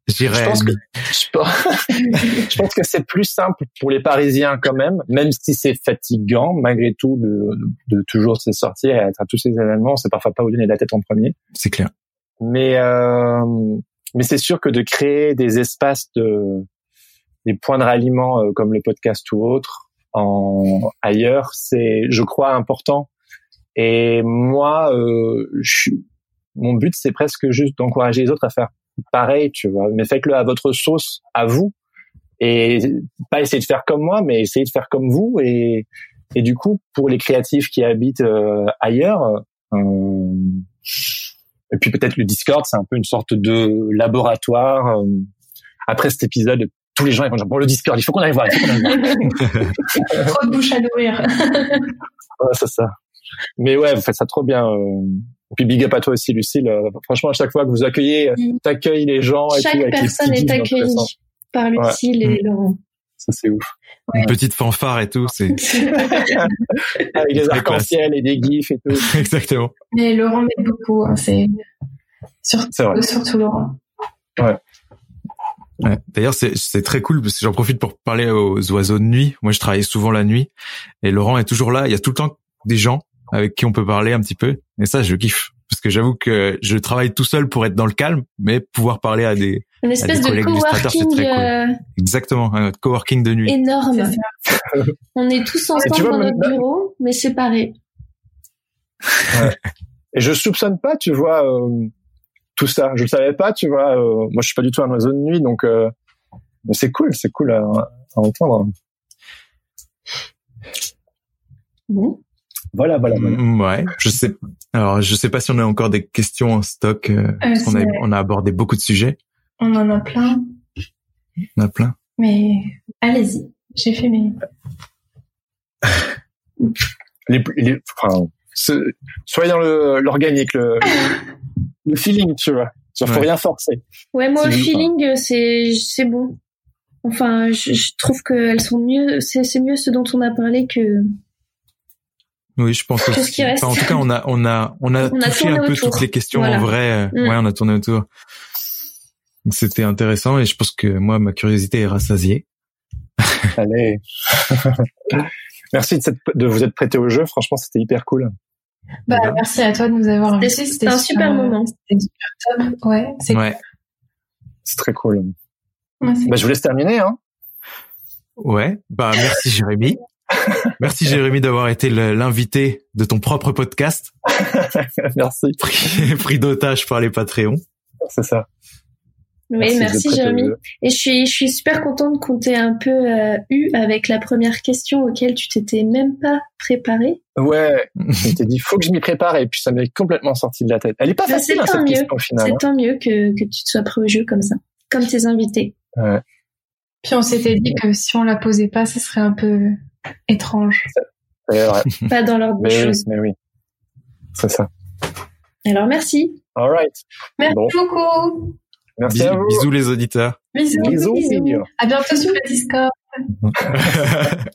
Je pense que je pense, que c'est plus simple pour les Parisiens quand même, même si c'est fatigant malgré tout de, de, toujours se sortir et être à tous ces événements. C'est parfois pas vous donner la tête en premier. C'est clair. Mais euh, mais c'est sûr que de créer des espaces de des points de ralliement euh, comme le podcast ou autre en ailleurs, c'est je crois important. Et moi, euh, je, mon but c'est presque juste d'encourager les autres à faire pareil, tu vois. Mais faites-le à votre sauce, à vous, et pas essayer de faire comme moi, mais essayer de faire comme vous. Et, et du coup, pour les créatifs qui habitent euh, ailleurs, euh, et puis peut-être le Discord, c'est un peu une sorte de laboratoire. Euh, après cet épisode, tous les gens ils vont dire bon le Discord, il faut qu'on aille voir. Trop de bouche à nourrir. ouais, c'est ça. Mais ouais, vous faites ça trop bien. Et puis big up à toi aussi, Lucille. Euh, franchement, à chaque fois que vous accueillez, euh, t'accueilles les gens. Chaque et personne est accueillie par Lucille et mm. Laurent. Ça c'est ouf. Une petite fanfare et tout, c'est avec des arcs-en-ciel et des gifs et tout. Exactement. Mais Laurent m'aide beaucoup, hein, c'est surtout, surtout Laurent. Ouais. Ouais. D'ailleurs, c'est très cool parce que j'en profite pour parler aux oiseaux de nuit. Moi, je travaille souvent la nuit et Laurent est toujours là. Il y a tout le temps des gens avec qui on peut parler un petit peu. Et ça, je kiffe. Parce que j'avoue que je travaille tout seul pour être dans le calme, mais pouvoir parler à des, Une espèce de coworking. Euh, Exactement, un coworking de nuit. Énorme. on est tous ensemble dans notre bureau, mais séparés. Ouais. et je soupçonne pas, tu vois, euh, tout ça. Je le savais pas, tu vois. Euh, moi, je suis pas du tout un oiseau de nuit, donc euh, mais c'est cool, c'est cool à, à entendre. Bon. Voilà, voilà, voilà. Mm, Ouais, je sais. Alors, je sais pas si on a encore des questions en stock. euh, parce qu'on a, on a abordé beaucoup de sujets. On en a plein, On a plein. mais allez-y. J'ai fait mes. Les, les, enfin, ce- soyez dans le l'organique, le, le feeling, tu vois. Il faut Ouais. rien forcer. Ouais, moi, le feeling, euh, c'est c'est bon. Enfin, je, je trouve qu'elles sont mieux. C'est c'est mieux ce dont on a parlé que. Oui, je pense aussi. qui reste Enfin, en tout cas, on a, on a, on a On a touché un peu autour. toutes les questions Voilà. en vrai. Mm. Ouais, on a tourné autour. C'était intéressant et je pense que moi, ma curiosité est rassasiée. Allez. Merci de, cette- de vous être prêté au jeu. Franchement, c'était hyper cool. Bah, Voilà. merci à toi de nous avoir invités. c'était un super euh, moment. C'était super top. Ouais, c'est Ouais, C'est très cool. ouais, c'est- Bah, je vous laisse terminer. Hein. ouais. Bah, merci Jérémy. Merci Jérémy d'avoir été l'invité de ton propre podcast, Merci. pris, pris d'otage par les Patreons. C'est ça. Oui, merci, au Jérémy. Et je suis, je suis super contente qu'on t'ait un peu euh, eu avec la première question auquel tu t'étais même pas préparé. Ouais. Je m'étais dit, faut que je m'y prépare et puis ça m'est complètement sorti de la tête. Elle est pas Bah, facile c'est hein, tant cette mieux. question au final. C'est tant mieux que, que tu te sois pris au jeu comme ça, comme tes invités. Puis on s'était dit que si on la posait pas, ce serait un peu étrange. C'est vrai. Pas dans l'ordre des oui, choses. mais oui. C'est ça. Alors merci. All right. Merci Bon. beaucoup. Merci Bisous, à vous. bisous les auditeurs. Bisous. Bisous. Bisous. À bientôt sur le Discord.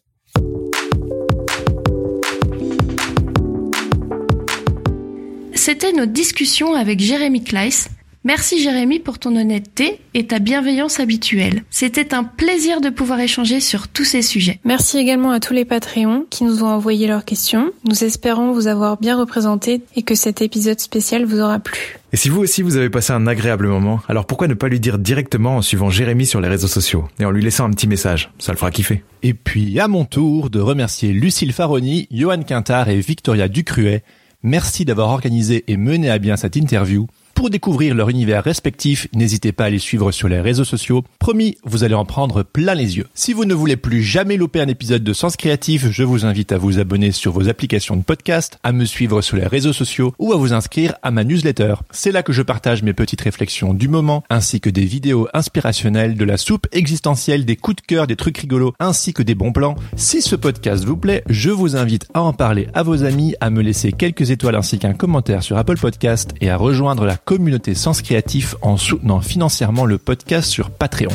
C'était notre discussion avec Jérémy Kleiss. Merci Jérémy pour ton honnêteté et ta bienveillance habituelle. C'était un plaisir de pouvoir échanger sur tous ces sujets. Merci également à tous les Patreons qui nous ont envoyé leurs questions. Nous espérons vous avoir bien représenté et que cet épisode spécial vous aura plu. Et si vous aussi vous avez passé un agréable moment, alors pourquoi ne pas lui dire directement en suivant Jérémy sur les réseaux sociaux et en lui laissant un petit message? Ça le fera kiffer. Et puis à mon tour de remercier Lucille Faroni, Johan Quintard et Victoria Ducruet. Merci d'avoir organisé et mené à bien cette interview. Pour découvrir leur univers respectif, n'hésitez pas à les suivre sur les réseaux sociaux. Promis, vous allez en prendre plein les yeux. Si vous ne voulez plus jamais louper un épisode de Sens Créatif, je vous invite à vous abonner sur vos applications de podcast, à me suivre sur les réseaux sociaux ou à vous inscrire à ma newsletter. C'est là que je partage mes petites réflexions du moment, ainsi que des vidéos inspirationnelles, de la soupe existentielle, des coups de cœur, des trucs rigolos, ainsi que des bons plans. Si ce podcast vous plaît, je vous invite à en parler à vos amis, à me laisser quelques étoiles ainsi qu'un commentaire sur Apple Podcast et à rejoindre la communauté Sens Créatif en soutenant financièrement le podcast sur Patreon.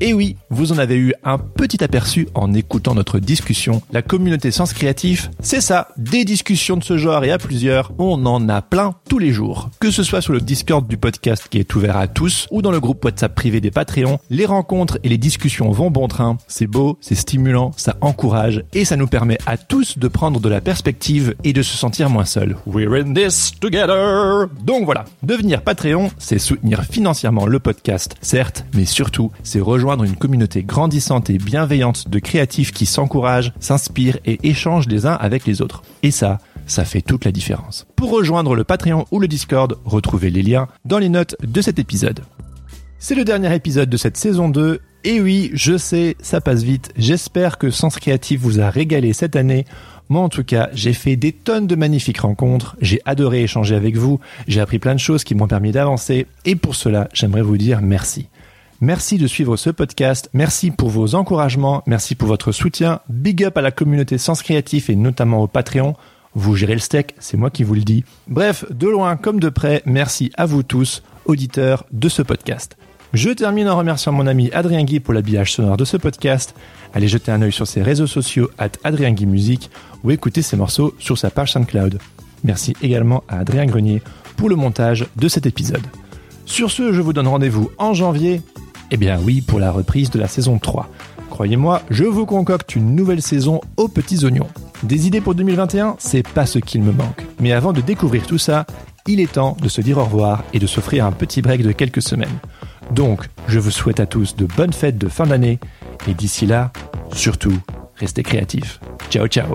Et oui, vous en avez eu un petit aperçu en écoutant notre discussion. La communauté Sens Créatif, c'est ça, des discussions de ce genre et à plusieurs, on en a plein tous les jours. Que ce soit sur le Discord du podcast qui est ouvert à tous ou dans le groupe WhatsApp privé des Patreons, les rencontres et les discussions vont bon train. C'est beau, c'est stimulant, ça encourage et ça nous permet à tous de prendre de la perspective et de se sentir moins seul. We're in this together. Donc voilà, devenir Patreon, c'est soutenir financièrement le podcast, certes, mais surtout, c'est une communauté grandissante et bienveillante de créatifs qui s'encouragent, s'inspirent et échangent les uns avec les autres. Et ça, ça fait toute la différence. Pour rejoindre le Patreon ou le Discord, retrouvez les liens dans les notes de cet épisode. C'est le dernier épisode de cette saison 2. Et oui, je sais, ça passe vite. J'espère que Sens Créatif vous a régalé cette année. Moi, en tout cas, j'ai fait des tonnes de magnifiques rencontres. J'ai adoré échanger avec vous. J'ai appris plein de choses qui m'ont permis d'avancer. Et pour cela, j'aimerais vous dire merci. Merci de suivre ce podcast. Merci pour vos encouragements. Merci pour votre soutien. Big up à la communauté Sens Créatif et notamment au Patreon. Vous gérez le steak, c'est moi qui vous le dis. Bref, de loin comme de près, merci à vous tous, auditeurs de ce podcast. Je termine en remerciant mon ami Adrien Guy pour l'habillage sonore de ce podcast. Allez jeter un œil sur ses réseaux sociaux at Adrien Guy Musique ou écouter ses morceaux sur sa page SoundCloud. Merci également à Adrien Grenier pour le montage de cet épisode. Sur ce, je vous donne rendez-vous en janvier. Eh bien oui, pour la reprise de la saison 3. Croyez-moi, je vous concocte une nouvelle saison aux petits oignons. Des idées pour 2021, c'est pas ce qu'il me manque. Mais avant de découvrir tout ça, il est temps de se dire au revoir et de s'offrir un petit break de quelques semaines. Donc, je vous souhaite à tous de bonnes fêtes de fin d'année et d'ici là, surtout, restez créatifs. Ciao ciao